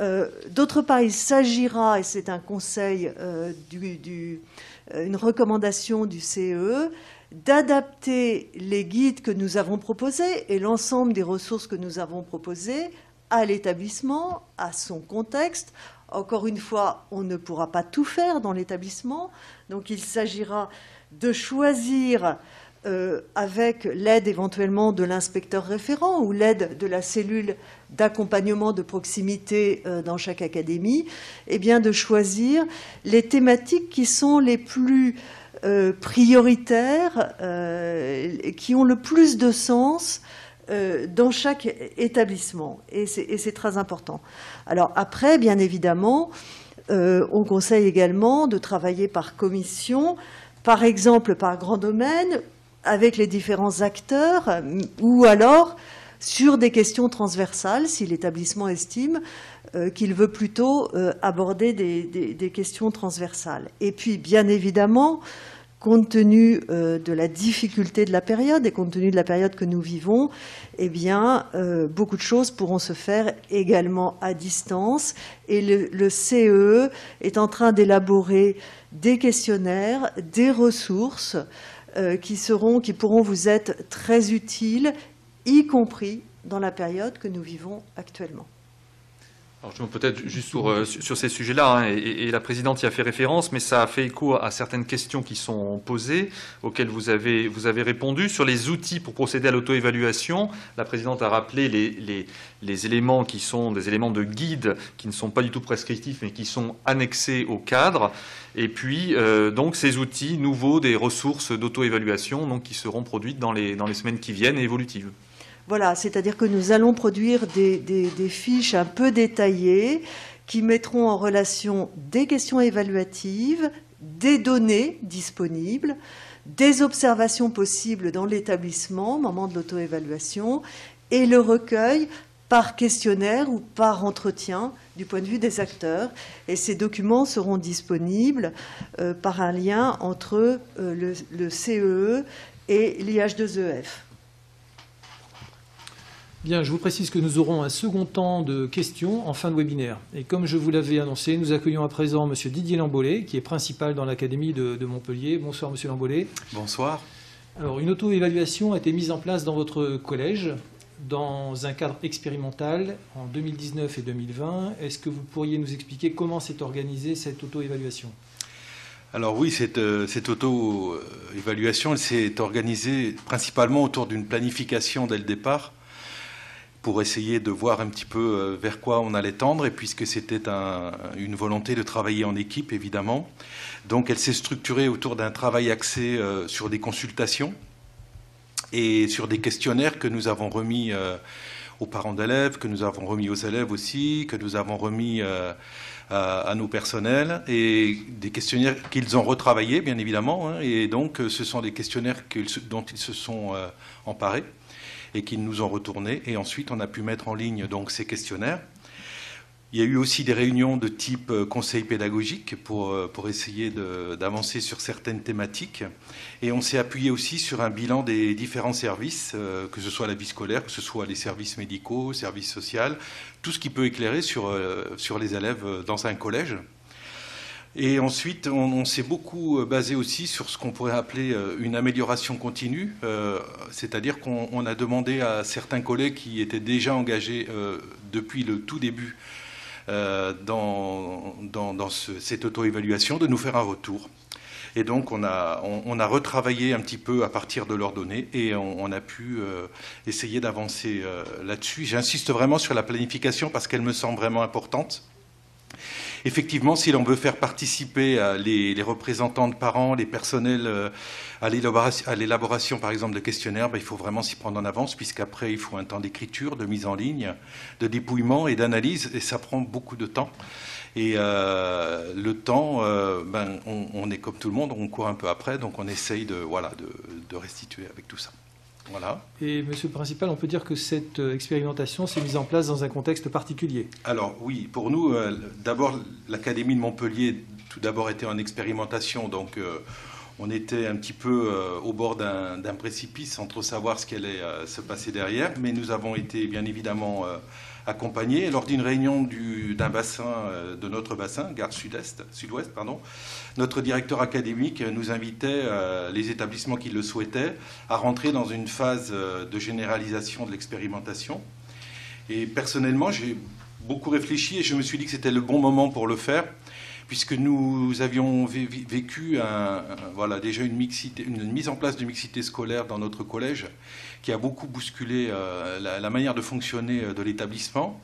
Speaker 4: Euh, d'autre part, il s'agira, et c'est un conseil, euh, euh, une recommandation du CE, d'adapter les guides que nous avons proposés et l'ensemble des ressources que nous avons proposées à l'établissement, à son contexte. Encore une fois, on ne pourra pas tout faire dans l'établissement, donc il s'agira de choisir euh, avec l'aide éventuellement de l'inspecteur référent ou l'aide de la cellule d'accompagnement de proximité euh, dans chaque académie, eh bien de choisir les thématiques qui sont les plus euh, prioritaires, qui ont le plus de sens dans chaque établissement. Et c'est très important. Alors après, bien évidemment, on conseille également de travailler par commission, par exemple par grand domaine, avec les différents acteurs, ou alors sur des questions transversales, si l'établissement estime euh, qu'il veut plutôt euh, aborder des, questions transversales. Et puis, bien évidemment, compte tenu euh, de la difficulté de la période et compte tenu de la période que nous vivons, eh bien, beaucoup de choses pourront se faire également à distance. Et le, CE est en train d'élaborer des questionnaires, des ressources qui, seront, qui pourront vous être très utiles y compris dans la période que nous vivons actuellement.
Speaker 7: Alors, peut-être juste sur, euh, ces sujets-là, hein, et, la présidente y a fait référence, mais ça a fait écho à certaines questions qui sont posées, auxquelles vous avez, vous avez répondu. Sur les outils pour procéder à l'auto-évaluation, la présidente a rappelé les, éléments qui sont des éléments de guide, qui ne sont pas du tout prescriptifs, mais qui sont annexés au cadre. Et puis, euh, donc, ces outils nouveaux, des ressources d'auto-évaluation, qui seront produites dans les, dans les semaines qui viennent et évolutives.
Speaker 4: Voilà, c'est-à-dire que nous allons produire des, fiches un peu détaillées qui mettront en relation des questions évaluatives, des données disponibles, des observations possibles dans l'établissement au moment de l'auto-évaluation et le recueil par questionnaire ou par entretien du point de vue des acteurs. Et ces documents seront disponibles euh, par un lien entre euh, le, le CEE e et l'IH2EF.
Speaker 2: Bien, je vous précise que nous aurons un second temps de questions en fin de webinaire. Et comme je vous l'avais annoncé, nous accueillons à présent M. Didier Lambollet, qui est principal dans l'Académie de, Montpellier. Bonsoir, M. Lambollet.
Speaker 8: Bonsoir.
Speaker 2: Alors, une auto-évaluation a été mise en place dans votre collège dans un cadre expérimental en 2019 et 2020. Est-ce que vous pourriez nous expliquer comment s'est organisée cette auto-évaluation?
Speaker 8: Alors oui, cette, euh, cette auto-évaluation s'est organisée principalement autour d'une planification dès le départ pour essayer de voir un petit peu euh, vers quoi on allait tendre, et puisque c'était une volonté de travailler en équipe, évidemment. Donc elle s'est structurée autour d'un travail axé euh, sur des consultations et sur des questionnaires que nous avons remis euh, aux parents d'élèves, que nous avons remis aux élèves aussi, que nous avons remis à, nos personnels, et des questionnaires qu'ils ont retravaillés, bien évidemment. Hein. et donc ce sont des questionnaires dont ils se sont emparés et qu'ils nous ont retourné. Et ensuite, on a pu mettre en ligne donc ces questionnaires. Il y a eu aussi des réunions de type euh, conseil pédagogique pour, euh, pour essayer d'avancer sur certaines thématiques. Et on s'est appuyé aussi sur un bilan des différents services, euh, que ce soit la vie scolaire, que ce soit les services médicaux, services sociaux, tout ce qui peut éclairer sur, sur les élèves dans un collège. Et ensuite, on, s'est beaucoup euh, basé aussi sur ce qu'on pourrait appeler euh, une amélioration continue, euh, c'est-à-dire qu'on a demandé à certains collègues qui étaient déjà engagés depuis le tout début dans, cette auto-évaluation de nous faire un retour. Et donc, on, a, retravaillé un petit peu à partir de leurs données et on, a pu essayer d'avancer là-dessus. J'insiste vraiment sur la planification parce qu'elle me semble vraiment importante. Effectivement, si l'on veut faire participer euh, les, représentants de parents, les personnels euh, à l'élaboration, par exemple, de questionnaires, ben, il faut vraiment s'y prendre en avance, puisqu'après, il faut un temps d'écriture, de mise en ligne, de dépouillement et d'analyse, et ça prend beaucoup de temps. Et euh, le temps, ben, on, est comme tout le monde, on court un peu après, donc on essaye de, restituer avec tout ça.
Speaker 2: Et monsieur le principal, on peut dire que cette euh, expérimentation s'est mise en place dans un contexte particulier.
Speaker 8: Alors oui, pour nous, euh, d'abord l'Académie de Montpellier, tout d'abord était en expérimentation, donc euh, on était un petit peu au bord d'un précipice sans trop savoir ce qui allait se passer derrière, mais nous avons été bien évidemment accompagné lors d'une réunion d'un bassin, euh, de notre bassin, Gare Sud-Est, Sud-Ouest, pardon. Notre directeur académique nous invitait, euh, les établissements qui le souhaitaient, à rentrer dans une phase euh, de généralisation de l'expérimentation. Et personnellement, j'ai beaucoup réfléchi et je me suis dit que c'était le bon moment pour le faire puisque nous avions vécu déjà une, mise en place de mixité scolaire dans notre collège qui a beaucoup bousculé euh, la, manière de fonctionner euh, de l'établissement.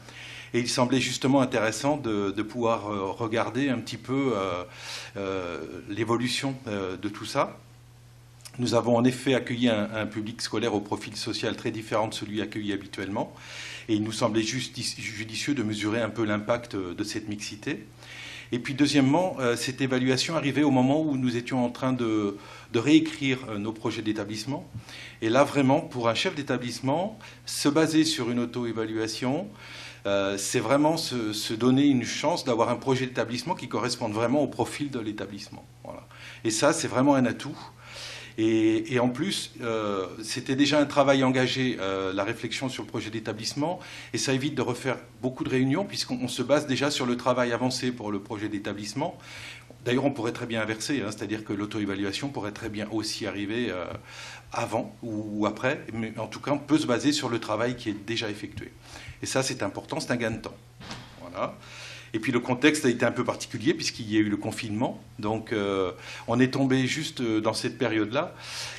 Speaker 8: Et il semblait justement intéressant de, pouvoir euh, regarder un petit peu l'évolution de tout ça. Nous avons en effet accueilli un, un, public scolaire au profil social très différent de celui accueilli habituellement. Et il nous semblait juste judicieux de mesurer un peu l'impact de cette mixité. Et puis deuxièmement, cette évaluation arrivait au moment où nous étions en train de, réécrire nos projets d'établissement. Et là, vraiment, pour un chef d'établissement, se baser sur une auto-évaluation, euh, c'est vraiment se, donner une chance d'avoir un projet d'établissement qui corresponde vraiment au profil de l'établissement. Et ça, c'est vraiment un atout. Et, en plus, euh, c'était déjà un travail engagé, euh, la réflexion sur le projet d'établissement, et ça évite de refaire beaucoup de réunions, puisqu'on se base déjà sur le travail avancé pour le projet d'établissement. D'ailleurs, on pourrait très bien inverser, hein, c'est-à-dire que l'auto-évaluation pourrait très bien aussi arriver avant ou après, mais en tout cas, on peut se baser sur le travail qui est déjà effectué. Et ça, c'est important, c'est un gain de temps. Voilà. Et puis le contexte a été un peu particulier puisqu'il y a eu le confinement. Donc euh, on est tombé juste euh, dans cette période-là.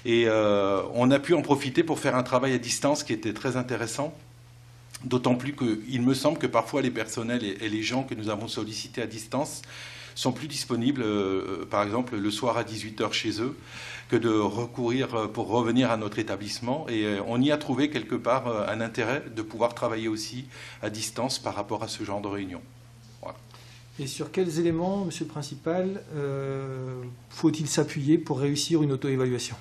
Speaker 8: Et euh, on a pu en profiter pour faire un travail à distance qui était très intéressant. D'autant plus qu'il me semble que parfois les personnels et les gens que nous avons sollicités à distance sont plus disponibles, par exemple, le soir à 18h chez eux que de recourir pour revenir à notre établissement. Et on y a trouvé quelque part un intérêt de pouvoir travailler aussi à distance par rapport à ce genre de réunion.
Speaker 2: Et sur quels éléments, Monsieur le Principal, faut-il s'appuyer pour réussir une auto-évaluation?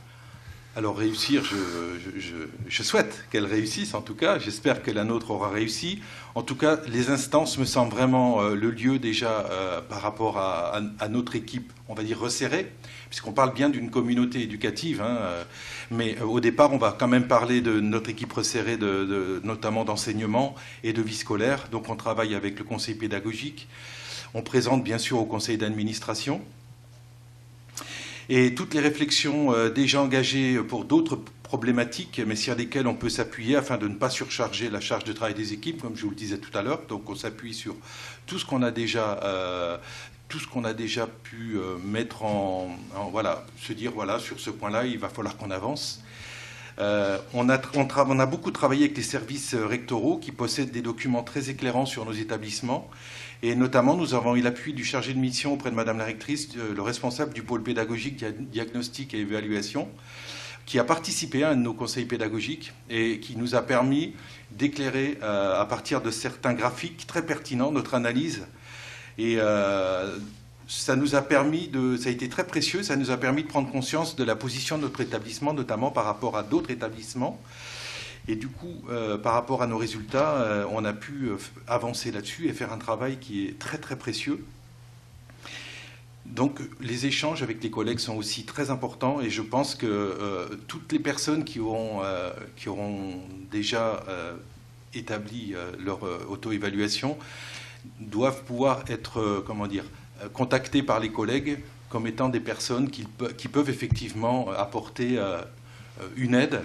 Speaker 8: Alors réussir, je, souhaite qu'elle réussisse en tout cas. J'espère que la nôtre aura réussi. En tout cas, les instances me semblent vraiment le lieu déjà par rapport à, notre équipe, on va dire resserrée puisqu'on parle bien d'une communauté éducative. Hein, euh, mais euh, au départ, on va quand même parler de notre équipe resserrée, de, notamment d'enseignement et de vie scolaire. Donc on travaille avec le conseil pédagogique. On présente bien sûr au conseil d'administration. Et toutes les réflexions euh, déjà engagées pour d'autres problématiques, mais sur lesquelles on peut s'appuyer afin de ne pas surcharger la charge de travail des équipes, comme je vous le disais tout à l'heure. Donc on s'appuie sur tout ce qu'on a déjà tout ce qu'on a déjà pu euh, mettre en, voilà, se dire voilà sur ce point-là, il va falloir qu'on avance. Euh, on, a, beaucoup travaillé avec les services euh, rectoraux qui possèdent des documents très éclairants sur nos établissements. Et notamment, nous avons eu l'appui du chargé de mission auprès de Madame la rectrice, le responsable du pôle pédagogique, diagnostic et évaluation, qui a participé à un de nos conseils pédagogiques et qui nous a permis d'éclairer, à partir de certains graphiques très pertinents, notre analyse et euh, ça nous a permis de, ça a été très précieux, ça nous a permis de prendre conscience de la position de notre établissement, notamment par rapport à d'autres établissements. Et du coup, euh, par rapport à nos résultats, euh, on a pu avancer là-dessus et faire un travail qui est très très précieux. Donc les échanges avec les collègues sont aussi très importants et je pense que toutes les personnes qui auront, qui auront déjà établi leur auto-évaluation doivent pouvoir être, euh, comment dire, euh, contactés par les collègues comme étant des personnes qui, peuvent effectivement apporter euh, une aide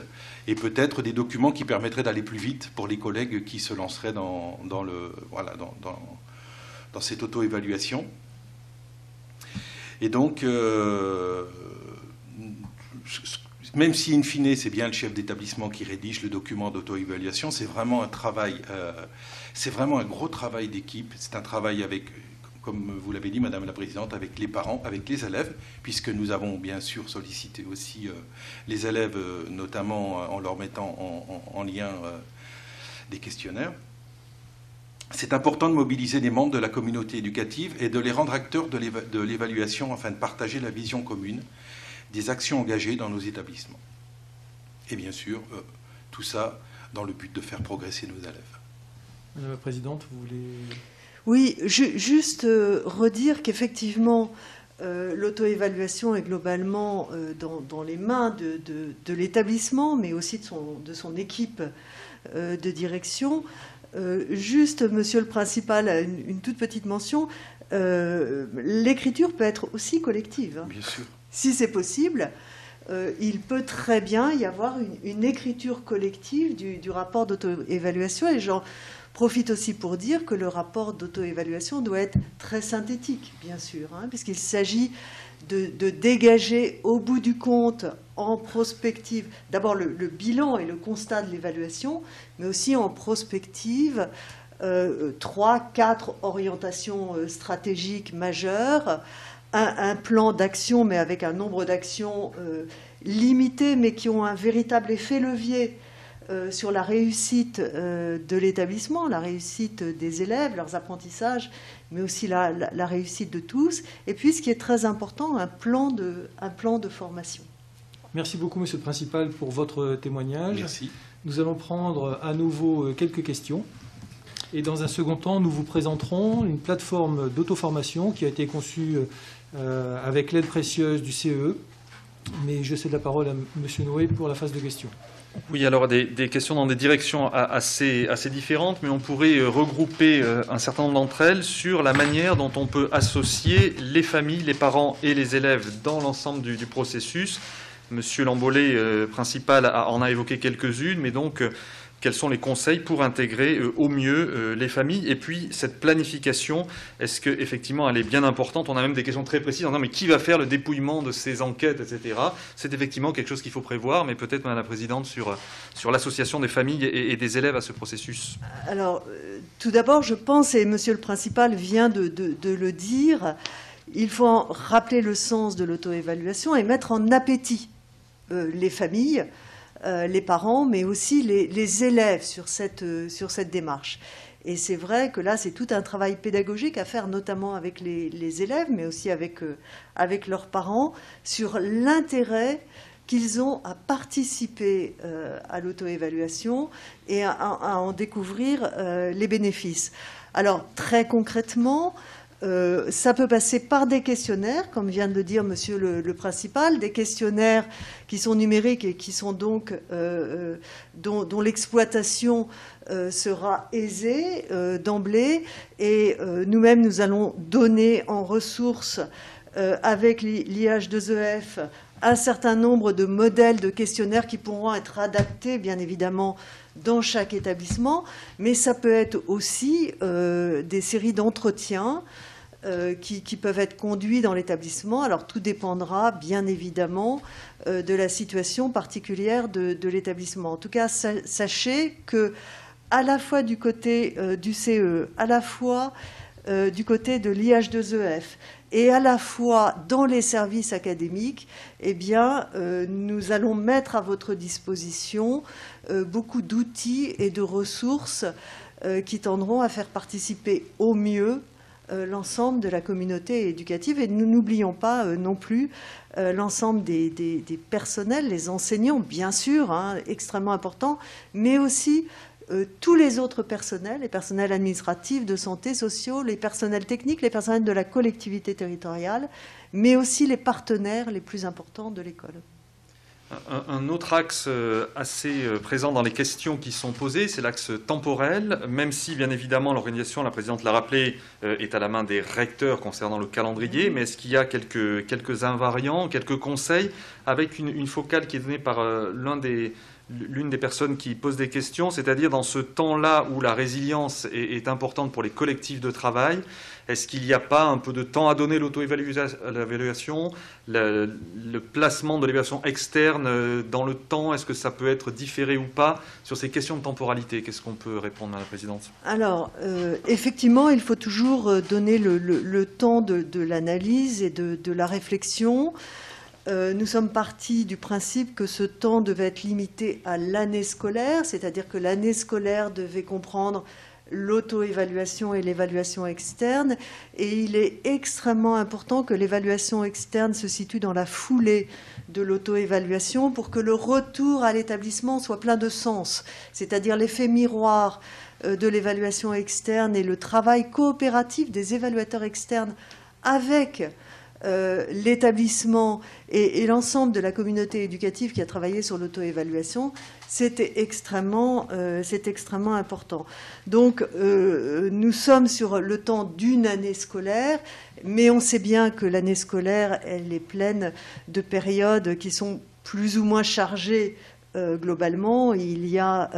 Speaker 8: et peut-être des documents qui permettraient d'aller plus vite pour les collègues qui se lanceraient dans, le, voilà, dans, dans, cette auto-évaluation. Et donc, même si, in fine, c'est bien le chef d'établissement qui rédige le document d'auto-évaluation, c'est vraiment un travail c'est vraiment un gros travail d'équipe. C'est un travail avec, comme vous l'avez dit, Madame la Présidente, avec les parents, avec les élèves, puisque nous avons bien sûr sollicité aussi euh, les élèves, euh, notamment euh, en leur mettant en, lien des questionnaires. C'est important de mobiliser les membres de la communauté éducative et de les rendre acteurs de l'évaluation afin de partager la vision commune des actions engagées dans nos établissements. Et bien sûr, tout ça dans le but de faire progresser nos élèves.
Speaker 2: Madame la Présidente, vous voulez...
Speaker 4: Oui, juste euh, redire qu'effectivement, euh, l'auto-évaluation est globalement euh, dans, les mains de, l'établissement, mais aussi de son, de son équipe de direction. juste, monsieur le principal, une, une toute petite mention. L'écriture peut être aussi collective.
Speaker 8: Hein. Bien sûr.
Speaker 4: Si c'est possible, il peut très bien y avoir une, écriture collective du, du rapport d'auto-évaluation. Et genre, profite aussi pour dire que le rapport d'auto-évaluation doit être très synthétique, bien sûr, hein, puisqu'il s'agit de, dégager au bout du compte, en prospective, d'abord le, bilan et le constat de l'évaluation, mais aussi en prospective, euh, trois, quatre orientations euh, stratégiques majeures, un, plan d'action, mais avec un nombre d'actions euh, limité, mais qui ont un véritable effet levier sur la réussite de l'établissement, la réussite des élèves, leurs apprentissages, mais aussi la, réussite de tous. Et puis, ce qui est très important, un plan de, un plan de formation.
Speaker 2: Merci beaucoup, Monsieur le Principal, pour votre témoignage.
Speaker 8: Merci.
Speaker 2: Nous allons prendre à nouveau quelques questions. Et dans un second temps, nous vous présenterons une plateforme d'auto-formation qui a été conçue avec l'aide précieuse du CE mais je cède la parole à M. Noé pour la phase de questions.
Speaker 7: Oui, alors des, questions dans des directions assez, assez, différentes, mais on pourrait euh, regrouper euh, un certain nombre d'entre elles sur la manière dont on peut associer les familles, les parents et les élèves dans l'ensemble du, processus. Monsieur Lambollet, euh, principal, en a évoqué quelques-unes, mais donc quels sont les conseils pour intégrer euh, au mieux euh, les familles Et puis, cette planification, est-ce qu'effectivement elle est bien importante? On a même des questions très précises en mais qui va faire le dépouillement de ces enquêtes, etc. C'est effectivement quelque chose qu'il faut prévoir, mais peut-être, Madame la Présidente, sur, sur l'association des familles et, des élèves à ce processus.
Speaker 4: Alors, euh, tout d'abord, je pense, et Monsieur le Principal vient de le dire, il faut rappeler le sens de l'auto-évaluation et mettre en appétit les familles euh, les parents, mais aussi les, élèves sur cette, euh, sur cette démarche. Et c'est vrai que là, c'est tout un travail pédagogique à faire, notamment avec les, élèves, mais aussi avec, euh, avec leurs parents, sur l'intérêt qu'ils ont à participer à l'auto-évaluation et à, en découvrir les bénéfices. Alors, très concrètement, euh, ça peut passer par des questionnaires, comme vient de le dire Monsieur le, principal, des questionnaires qui sont numériques et qui sont donc euh, euh, dont, l'exploitation sera aisée d'emblée. Et nous-mêmes, nous allons donner en ressources avec l'IH2EF e un certain nombre de modèles de questionnaires qui pourront être adaptés, bien évidemment, dans chaque établissement, mais ça peut être aussi des séries d'entretiens euh, qui, peuvent être conduits dans l'établissement. Alors tout dépendra bien évidemment euh, de la situation particulière de, l'établissement. En tout cas, sachez que à la fois du côté euh, du CE, à la fois du côté de l'IH2EF et à la fois dans les services académiques, eh bien, nous allons mettre à votre disposition beaucoup d'outils et de ressources qui tendront à faire participer au mieux euh, l'ensemble de la communauté éducative et nous n'oublions pas euh, non plus euh, l'ensemble des, personnels, les enseignants, bien sûr, hein, extrêmement important, mais aussi tous les autres personnels, les personnels administratifs, de santé, sociaux, les personnels techniques, les personnels de la collectivité territoriale, mais aussi les partenaires les plus importants de l'école.
Speaker 7: Un, autre axe euh, assez euh, présent dans les questions qui sont posées, c'est l'axe temporel, même si bien évidemment l'organisation, la présidente l'a rappelé, euh, est à la main des recteurs concernant le calendrier, mais est-ce qu'il y a quelques, quelques invariants, quelques conseils, avec une, focale qui est donnée par l'un des, l'une des personnes qui pose des questions, c'est-à-dire dans ce temps-là où la résilience est, importante pour les collectifs de travail, est-ce qu'il n'y a pas un peu de temps à donner l'auto-évaluation, le, placement de l'évaluation externe euh, dans le temps Est-ce que ça peut être différé ou pas Sur ces questions de temporalité, qu'est-ce qu'on peut répondre à la présidente?
Speaker 4: Alors, euh, effectivement, il faut toujours euh, donner le, temps de, l'analyse et de la réflexion. Euh, nous sommes partis du principe que ce temps devait être limité à l'année scolaire, c'est-à-dire que l'année scolaire devait comprendre l'auto-évaluation et l'évaluation externe. Et il est extrêmement important que l'évaluation externe se situe dans la foulée de l'auto-évaluation pour que le retour à l'établissement soit plein de sens, c'est-à-dire l'effet miroir euh, de l'évaluation externe et le travail coopératif des évaluateurs externes avec euh, l'établissement et, l'ensemble de la communauté éducative qui a travaillé sur l'auto-évaluation, c'était extrêmement, euh, extrêmement important. Donc, euh, nous sommes sur le temps d'une année scolaire, mais on sait bien que l'année scolaire, elle est pleine de périodes qui sont plus ou moins chargées globalement, il y a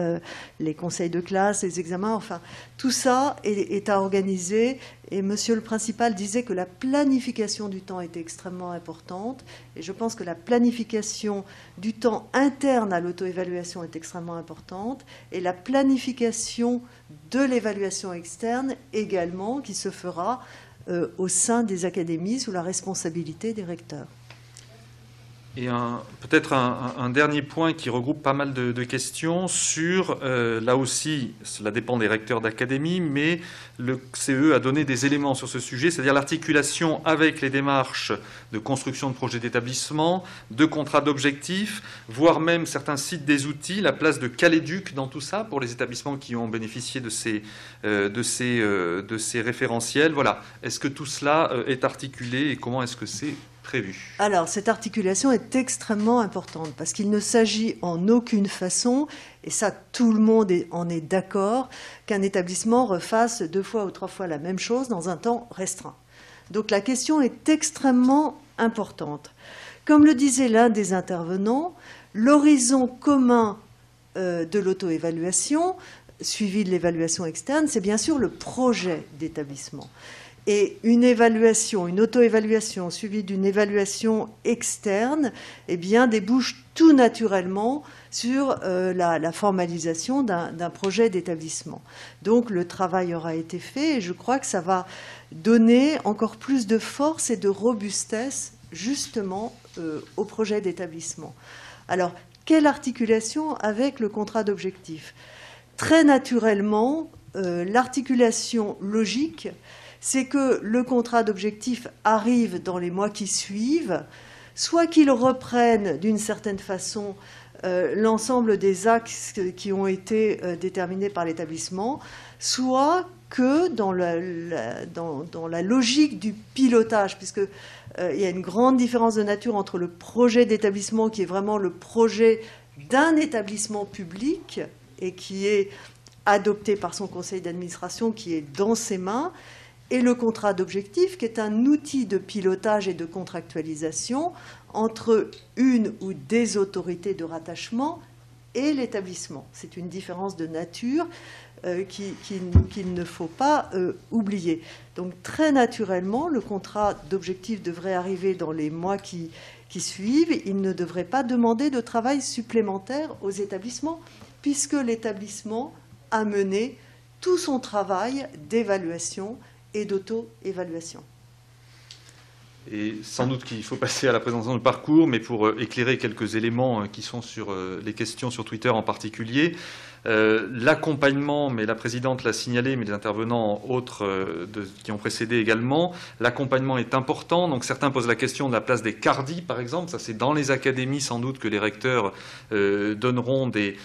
Speaker 4: les conseils de classe, les examens, enfin, tout ça est, à organiser. Et monsieur le principal disait que la planification du temps était extrêmement importante. Et je pense que la planification du temps interne à l'auto-évaluation est extrêmement importante. Et la planification de l'évaluation externe également, qui se fera euh, au sein des académies sous la responsabilité des recteurs.
Speaker 7: Et peut-être un, dernier point qui regroupe pas mal de, questions sur, euh, là aussi, cela dépend des recteurs d'académie, mais le CE a donné des éléments sur ce sujet, c'est-à-dire l'articulation avec les démarches de construction de projets d'établissement, de contrats d'objectifs, voire même certains sites des outils, la place de Caléduc dans tout ça pour les établissements qui ont bénéficié de ces, euh, de ces, euh, de ces référentiels. Voilà. Est-ce que tout cela est articulé et comment est-ce que c'est
Speaker 4: alors, cette articulation est extrêmement importante parce qu'il ne s'agit en aucune façon, et ça tout le monde en est d'accord, qu'un établissement refasse deux fois ou trois fois la même chose dans un temps restreint. Donc la question est extrêmement importante. Comme le disait l'un des intervenants, l'horizon commun euh, de l'auto-évaluation, suivi de l'évaluation externe, c'est bien sûr le projet d'établissement. Et une évaluation, une auto-évaluation suivie d'une évaluation externe, eh bien, débouche tout naturellement sur euh, la, formalisation d'un projet d'établissement. Donc le travail aura été fait et je crois que ça va donner encore plus de force et de robustesse justement euh, au projet d'établissement. Alors, quelle articulation avec le contrat d'objectif? Très naturellement, euh, l'articulation logique c'est que le contrat d'objectif arrive dans les mois qui suivent, soit qu'il reprenne d'une certaine façon euh, l'ensemble des axes qui ont été euh, déterminés par l'établissement, soit que dans la, logique du pilotage, puisqu'il euh, y a une grande différence de nature entre le projet d'établissement qui est vraiment le projet d'un établissement public et qui est adopté par son conseil d'administration, qui est dans ses mains, et le contrat d'objectif, qui est un outil de pilotage et de contractualisation entre une ou des autorités de rattachement et l'établissement. C'est une différence de nature euh, qu'il ne faut pas euh, oublier. Donc très naturellement, le contrat d'objectif devrait arriver dans les mois qui, qui suivent. Il ne devrait pas demander de travail supplémentaire aux établissements, puisque l'établissement a mené tout son travail d'évaluation et d'auto-évaluation.
Speaker 7: Et sans doute qu'il faut passer à la présentation du parcours, mais pour euh, éclairer quelques éléments euh, qui sont sur euh, les questions sur Twitter en particulier, euh, l'accompagnement, mais la présidente l'a signalé, mais les intervenants autres euh, qui ont précédé également, l'accompagnement est important. Donc certains posent la question de la place des cardis, par exemple. Ça, c'est dans les académies sans doute que les recteurs euh, donneront des,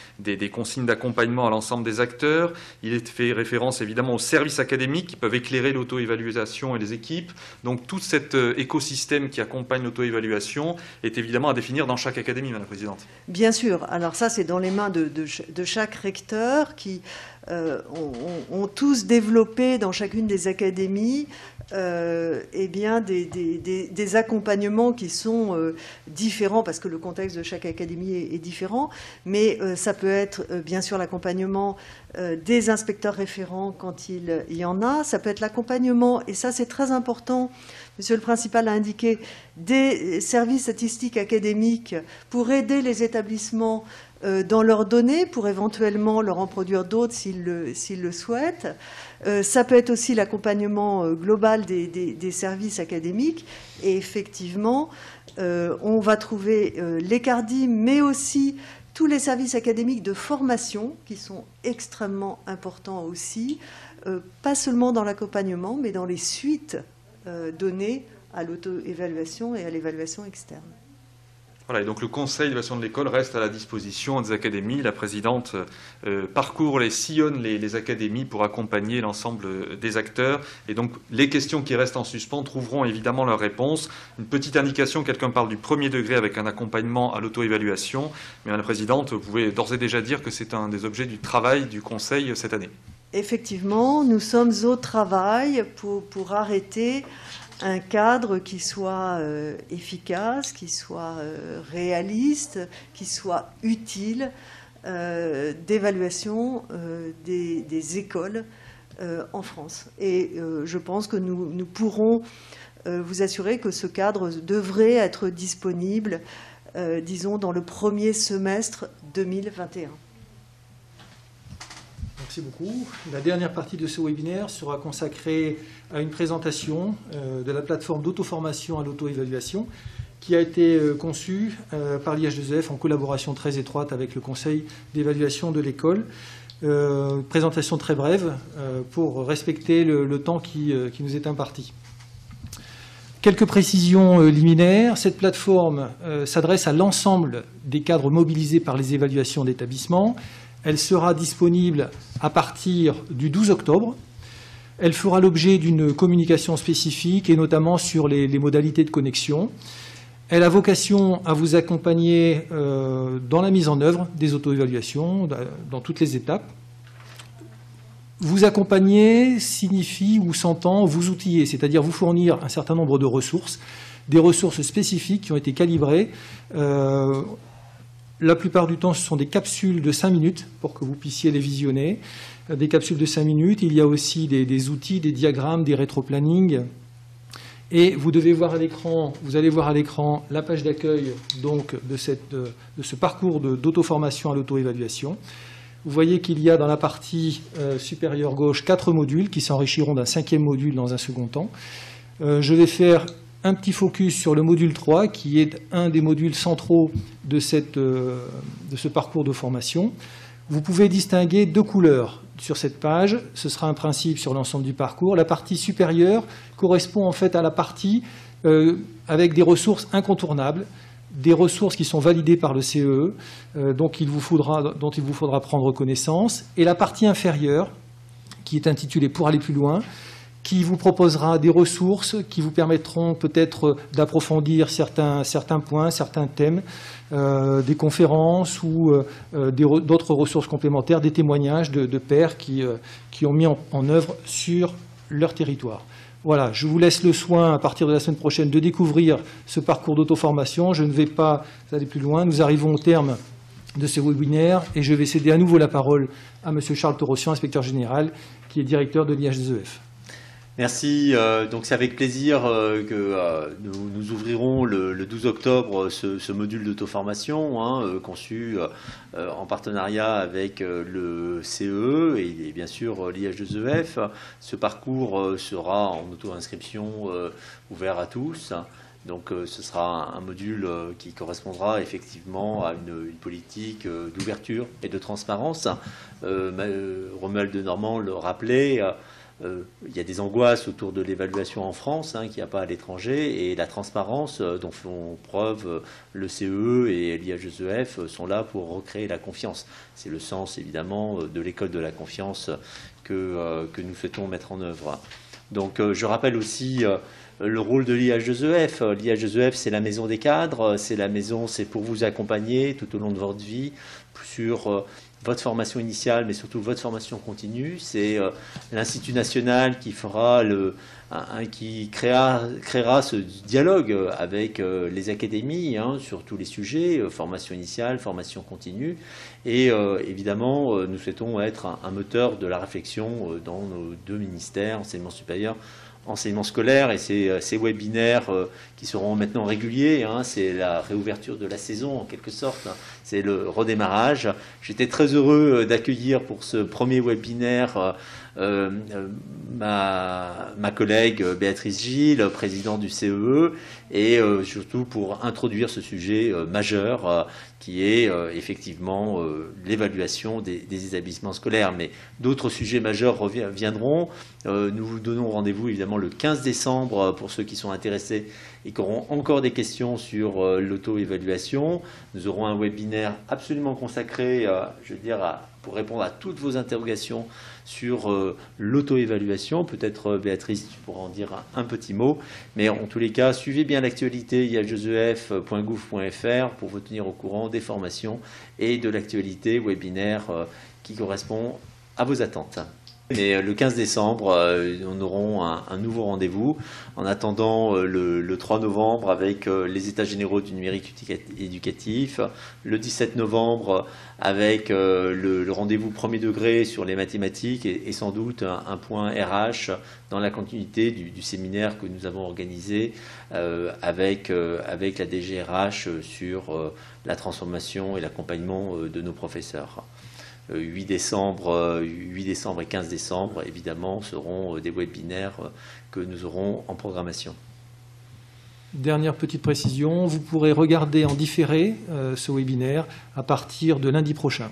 Speaker 7: consignes d'accompagnement à l'ensemble des acteurs. Il est fait référence évidemment aux services académiques qui peuvent éclairer l'auto-évaluation et les équipes. Donc tout cet écosystème qui accompagne l'auto-évaluation est évidemment à définir dans chaque académie, Madame la Présidente.
Speaker 4: Bien sûr. Alors ça, c'est dans les mains de, de, de chaque qui euh, ont, tous développé dans chacune des académies euh, eh bien des, accompagnements qui sont euh, différents parce que le contexte de chaque académie est, différent, mais ça peut être bien sûr l'accompagnement des inspecteurs référents quand il, y en a, ça peut être l'accompagnement, et ça c'est très important, Monsieur le principal a indiqué, des services statistiques académiques pour aider les établissements dans leurs données pour éventuellement leur en produire d'autres s'ils le, souhaitent. Euh, ça peut être aussi l'accompagnement euh, global des, services académiques. Et effectivement, on va trouver les CARDI, mais aussi tous les services académiques de formation qui sont extrêmement importants aussi, pas seulement dans l'accompagnement, mais dans les suites données à l'auto-évaluation et à l'évaluation externe.
Speaker 7: Voilà, donc le conseil d'évaluation de l'école reste à la disposition des académies. La présidente euh, parcourt, les sillonne les, académies pour accompagner l'ensemble des acteurs. Et donc les questions qui restent en suspens trouveront évidemment leur réponse. Une petite indication, quelqu'un parle du premier degré avec un accompagnement à l'auto-évaluation. Mais la présidente, vous pouvez d'ores et déjà dire que c'est un des objets du travail du conseil cette année.
Speaker 4: Effectivement, nous sommes au travail pour arrêter un cadre qui soit euh, efficace, qui soit euh, réaliste, qui soit utile euh, d'évaluation des, écoles en France. Et je pense que nous, nous pourrons vous assurer que ce cadre devrait être disponible, disons, dans le premier semestre 2021.
Speaker 2: Beaucoup. La dernière partie de ce webinaire sera consacrée à une présentation euh, de la plateforme d'auto-formation à l'auto-évaluation qui a été conçu par l'IH2EF en collaboration très étroite avec le conseil d'évaluation de l'école. présentation très brève pour respecter le, temps qui, nous est imparti. Quelques précisions liminaires. Cette plateforme s'adresse à l'ensemble des cadres mobilisés par les évaluations d'établissement. Elle sera disponible à partir du 12 octobre elle fera l'objet d'une communication spécifique et notamment sur les, modalités de connexion. Elle a vocation à vous accompagner euh, dans la mise en œuvre des auto-évaluations, dans toutes les étapes. Vous accompagner signifie ou s'entend vous outiller, c'est-à-dire vous fournir un certain nombre de ressources, des ressources spécifiques qui ont été calibrées. Euh, la plupart du temps, ce sont des capsules de 5 minutes pour que vous puissiez les visionner des capsules de 5 minutes. Il y a aussi des, outils, des diagrammes, des rétro-planning. Et vous devez voir à l'écran, vous allez voir à l'écran la page d'accueil donc de, ce parcours d'auto-formation à l'auto-évaluation. Vous voyez qu'il y a dans la partie euh, supérieure gauche quatre modules qui s'enrichiront d'un cinquième module dans un second temps. Euh, je vais faire un petit focus sur le module 3 qui est un des modules centraux de, euh, de ce parcours de formation. Vous pouvez distinguer deux couleurs sur cette page. Ce sera un principe sur l'ensemble du parcours. La partie supérieure correspond en fait à la partie euh, avec des ressources incontournables, des ressources qui sont validées par le CE, euh, vous faudra, dont il vous faudra prendre connaissance. Et la partie inférieure, qui est intitulée Pour aller plus loin, qui vous proposera des ressources qui vous permettront peut-être d'approfondir certains, certains points, certains thèmes, euh, des conférences ou euh, euh, d'autres ressources complémentaires, des témoignages de, pères qui, qui, ont mis en, œuvre sur leur territoire. Voilà, je vous laisse le soin à partir de la semaine prochaine de découvrir ce parcours d'auto-formation. Je ne vais pas aller plus loin. Nous arrivons au terme de ce webinaire et je vais céder à nouveau la parole à M. Charles Torossian, inspecteur général, qui est directeur de l'IHZEF.
Speaker 3: Merci. Euh, donc c'est avec plaisir euh, que euh, nous, ouvrirons le, 12 octobre ce, module d'auto-formation hein, conçu en partenariat avec le CE et, bien sûr l'IH2EF. Ce parcours sera en auto-inscription ouvert à tous. Donc ce sera un, module qui correspondra effectivement à une, politique d'ouverture et de transparence. Romuald de Normand le rappelait. Euh, il y a des angoisses autour de l'évaluation en France, hein, qu'il n'y a pas à l'étranger, et la transparence euh, dont font preuve euh, le CE et l'IHEF sont là pour recréer la confiance. C'est le sens, évidemment, de l'école de la confiance que, que, nous souhaitons mettre en œuvre. Donc, je rappelle aussi le rôle de l'IH2EF. L'IH2EF, c'est la maison des cadres, c'est la maison, c'est pour vous accompagner tout au long de votre vie sur votre formation initiale, mais surtout votre formation continue. C'est euh, l'Institut national qui fera le, qui créera, ce dialogue avec euh, les académies hein, sur tous les sujets, euh, formation initiale, formation continue. Et évidemment, nous souhaitons être un, moteur de la réflexion dans nos deux ministères, enseignement supérieur enseignement scolaire et ces, euh, webinaires euh, qui seront maintenant réguliers. Hein, c'est la réouverture de la saison en quelque sorte. Hein. c'est le redémarrage. J'étais très heureux euh, d'accueillir pour ce premier webinaire ma, ma, collègue Béatrice Gilles, présidente du CEE, e, et surtout pour introduire ce sujet majeur qui est euh, effectivement euh, l'évaluation des, établissements scolaires. Mais d'autres sujets majeurs reviendront. Euh, nous vous donnons rendez-vous évidemment le 15 décembre pour ceux qui sont intéressés et qui auront encore des questions sur l'auto-évaluation. Nous aurons un webinaire absolument consacré, je veux dire, pour répondre à toutes vos interrogations sur euh, l'auto-évaluation. Peut-être, euh, Béatrice, tu pourras en dire un, petit mot. Mais en tous les cas, suivez bien l'actualité iajosef.gouv.fr pour vous tenir au courant des formations et de l'actualité webinaire euh, qui correspond à vos attentes. Mais euh, le 15 décembre, euh, on aurons un, nouveau rendez-vous. En attendant euh, le, 3 novembre avec les États généraux du numérique éducatif, le 17 novembre avec le, rendez-vous premier degré sur les mathématiques et, sans doute un, point RH dans la continuité du, séminaire que nous avons organisé avec, avec la DGRH sur la transformation et l'accompagnement de nos professeurs. Euh, 8 décembre, euh, 8 décembre et 15 décembre, évidemment, seront euh, des webinaires que nous aurons en programmation.
Speaker 2: Dernière petite précision, vous pourrez regarder en différé ce webinaire à partir de lundi prochain.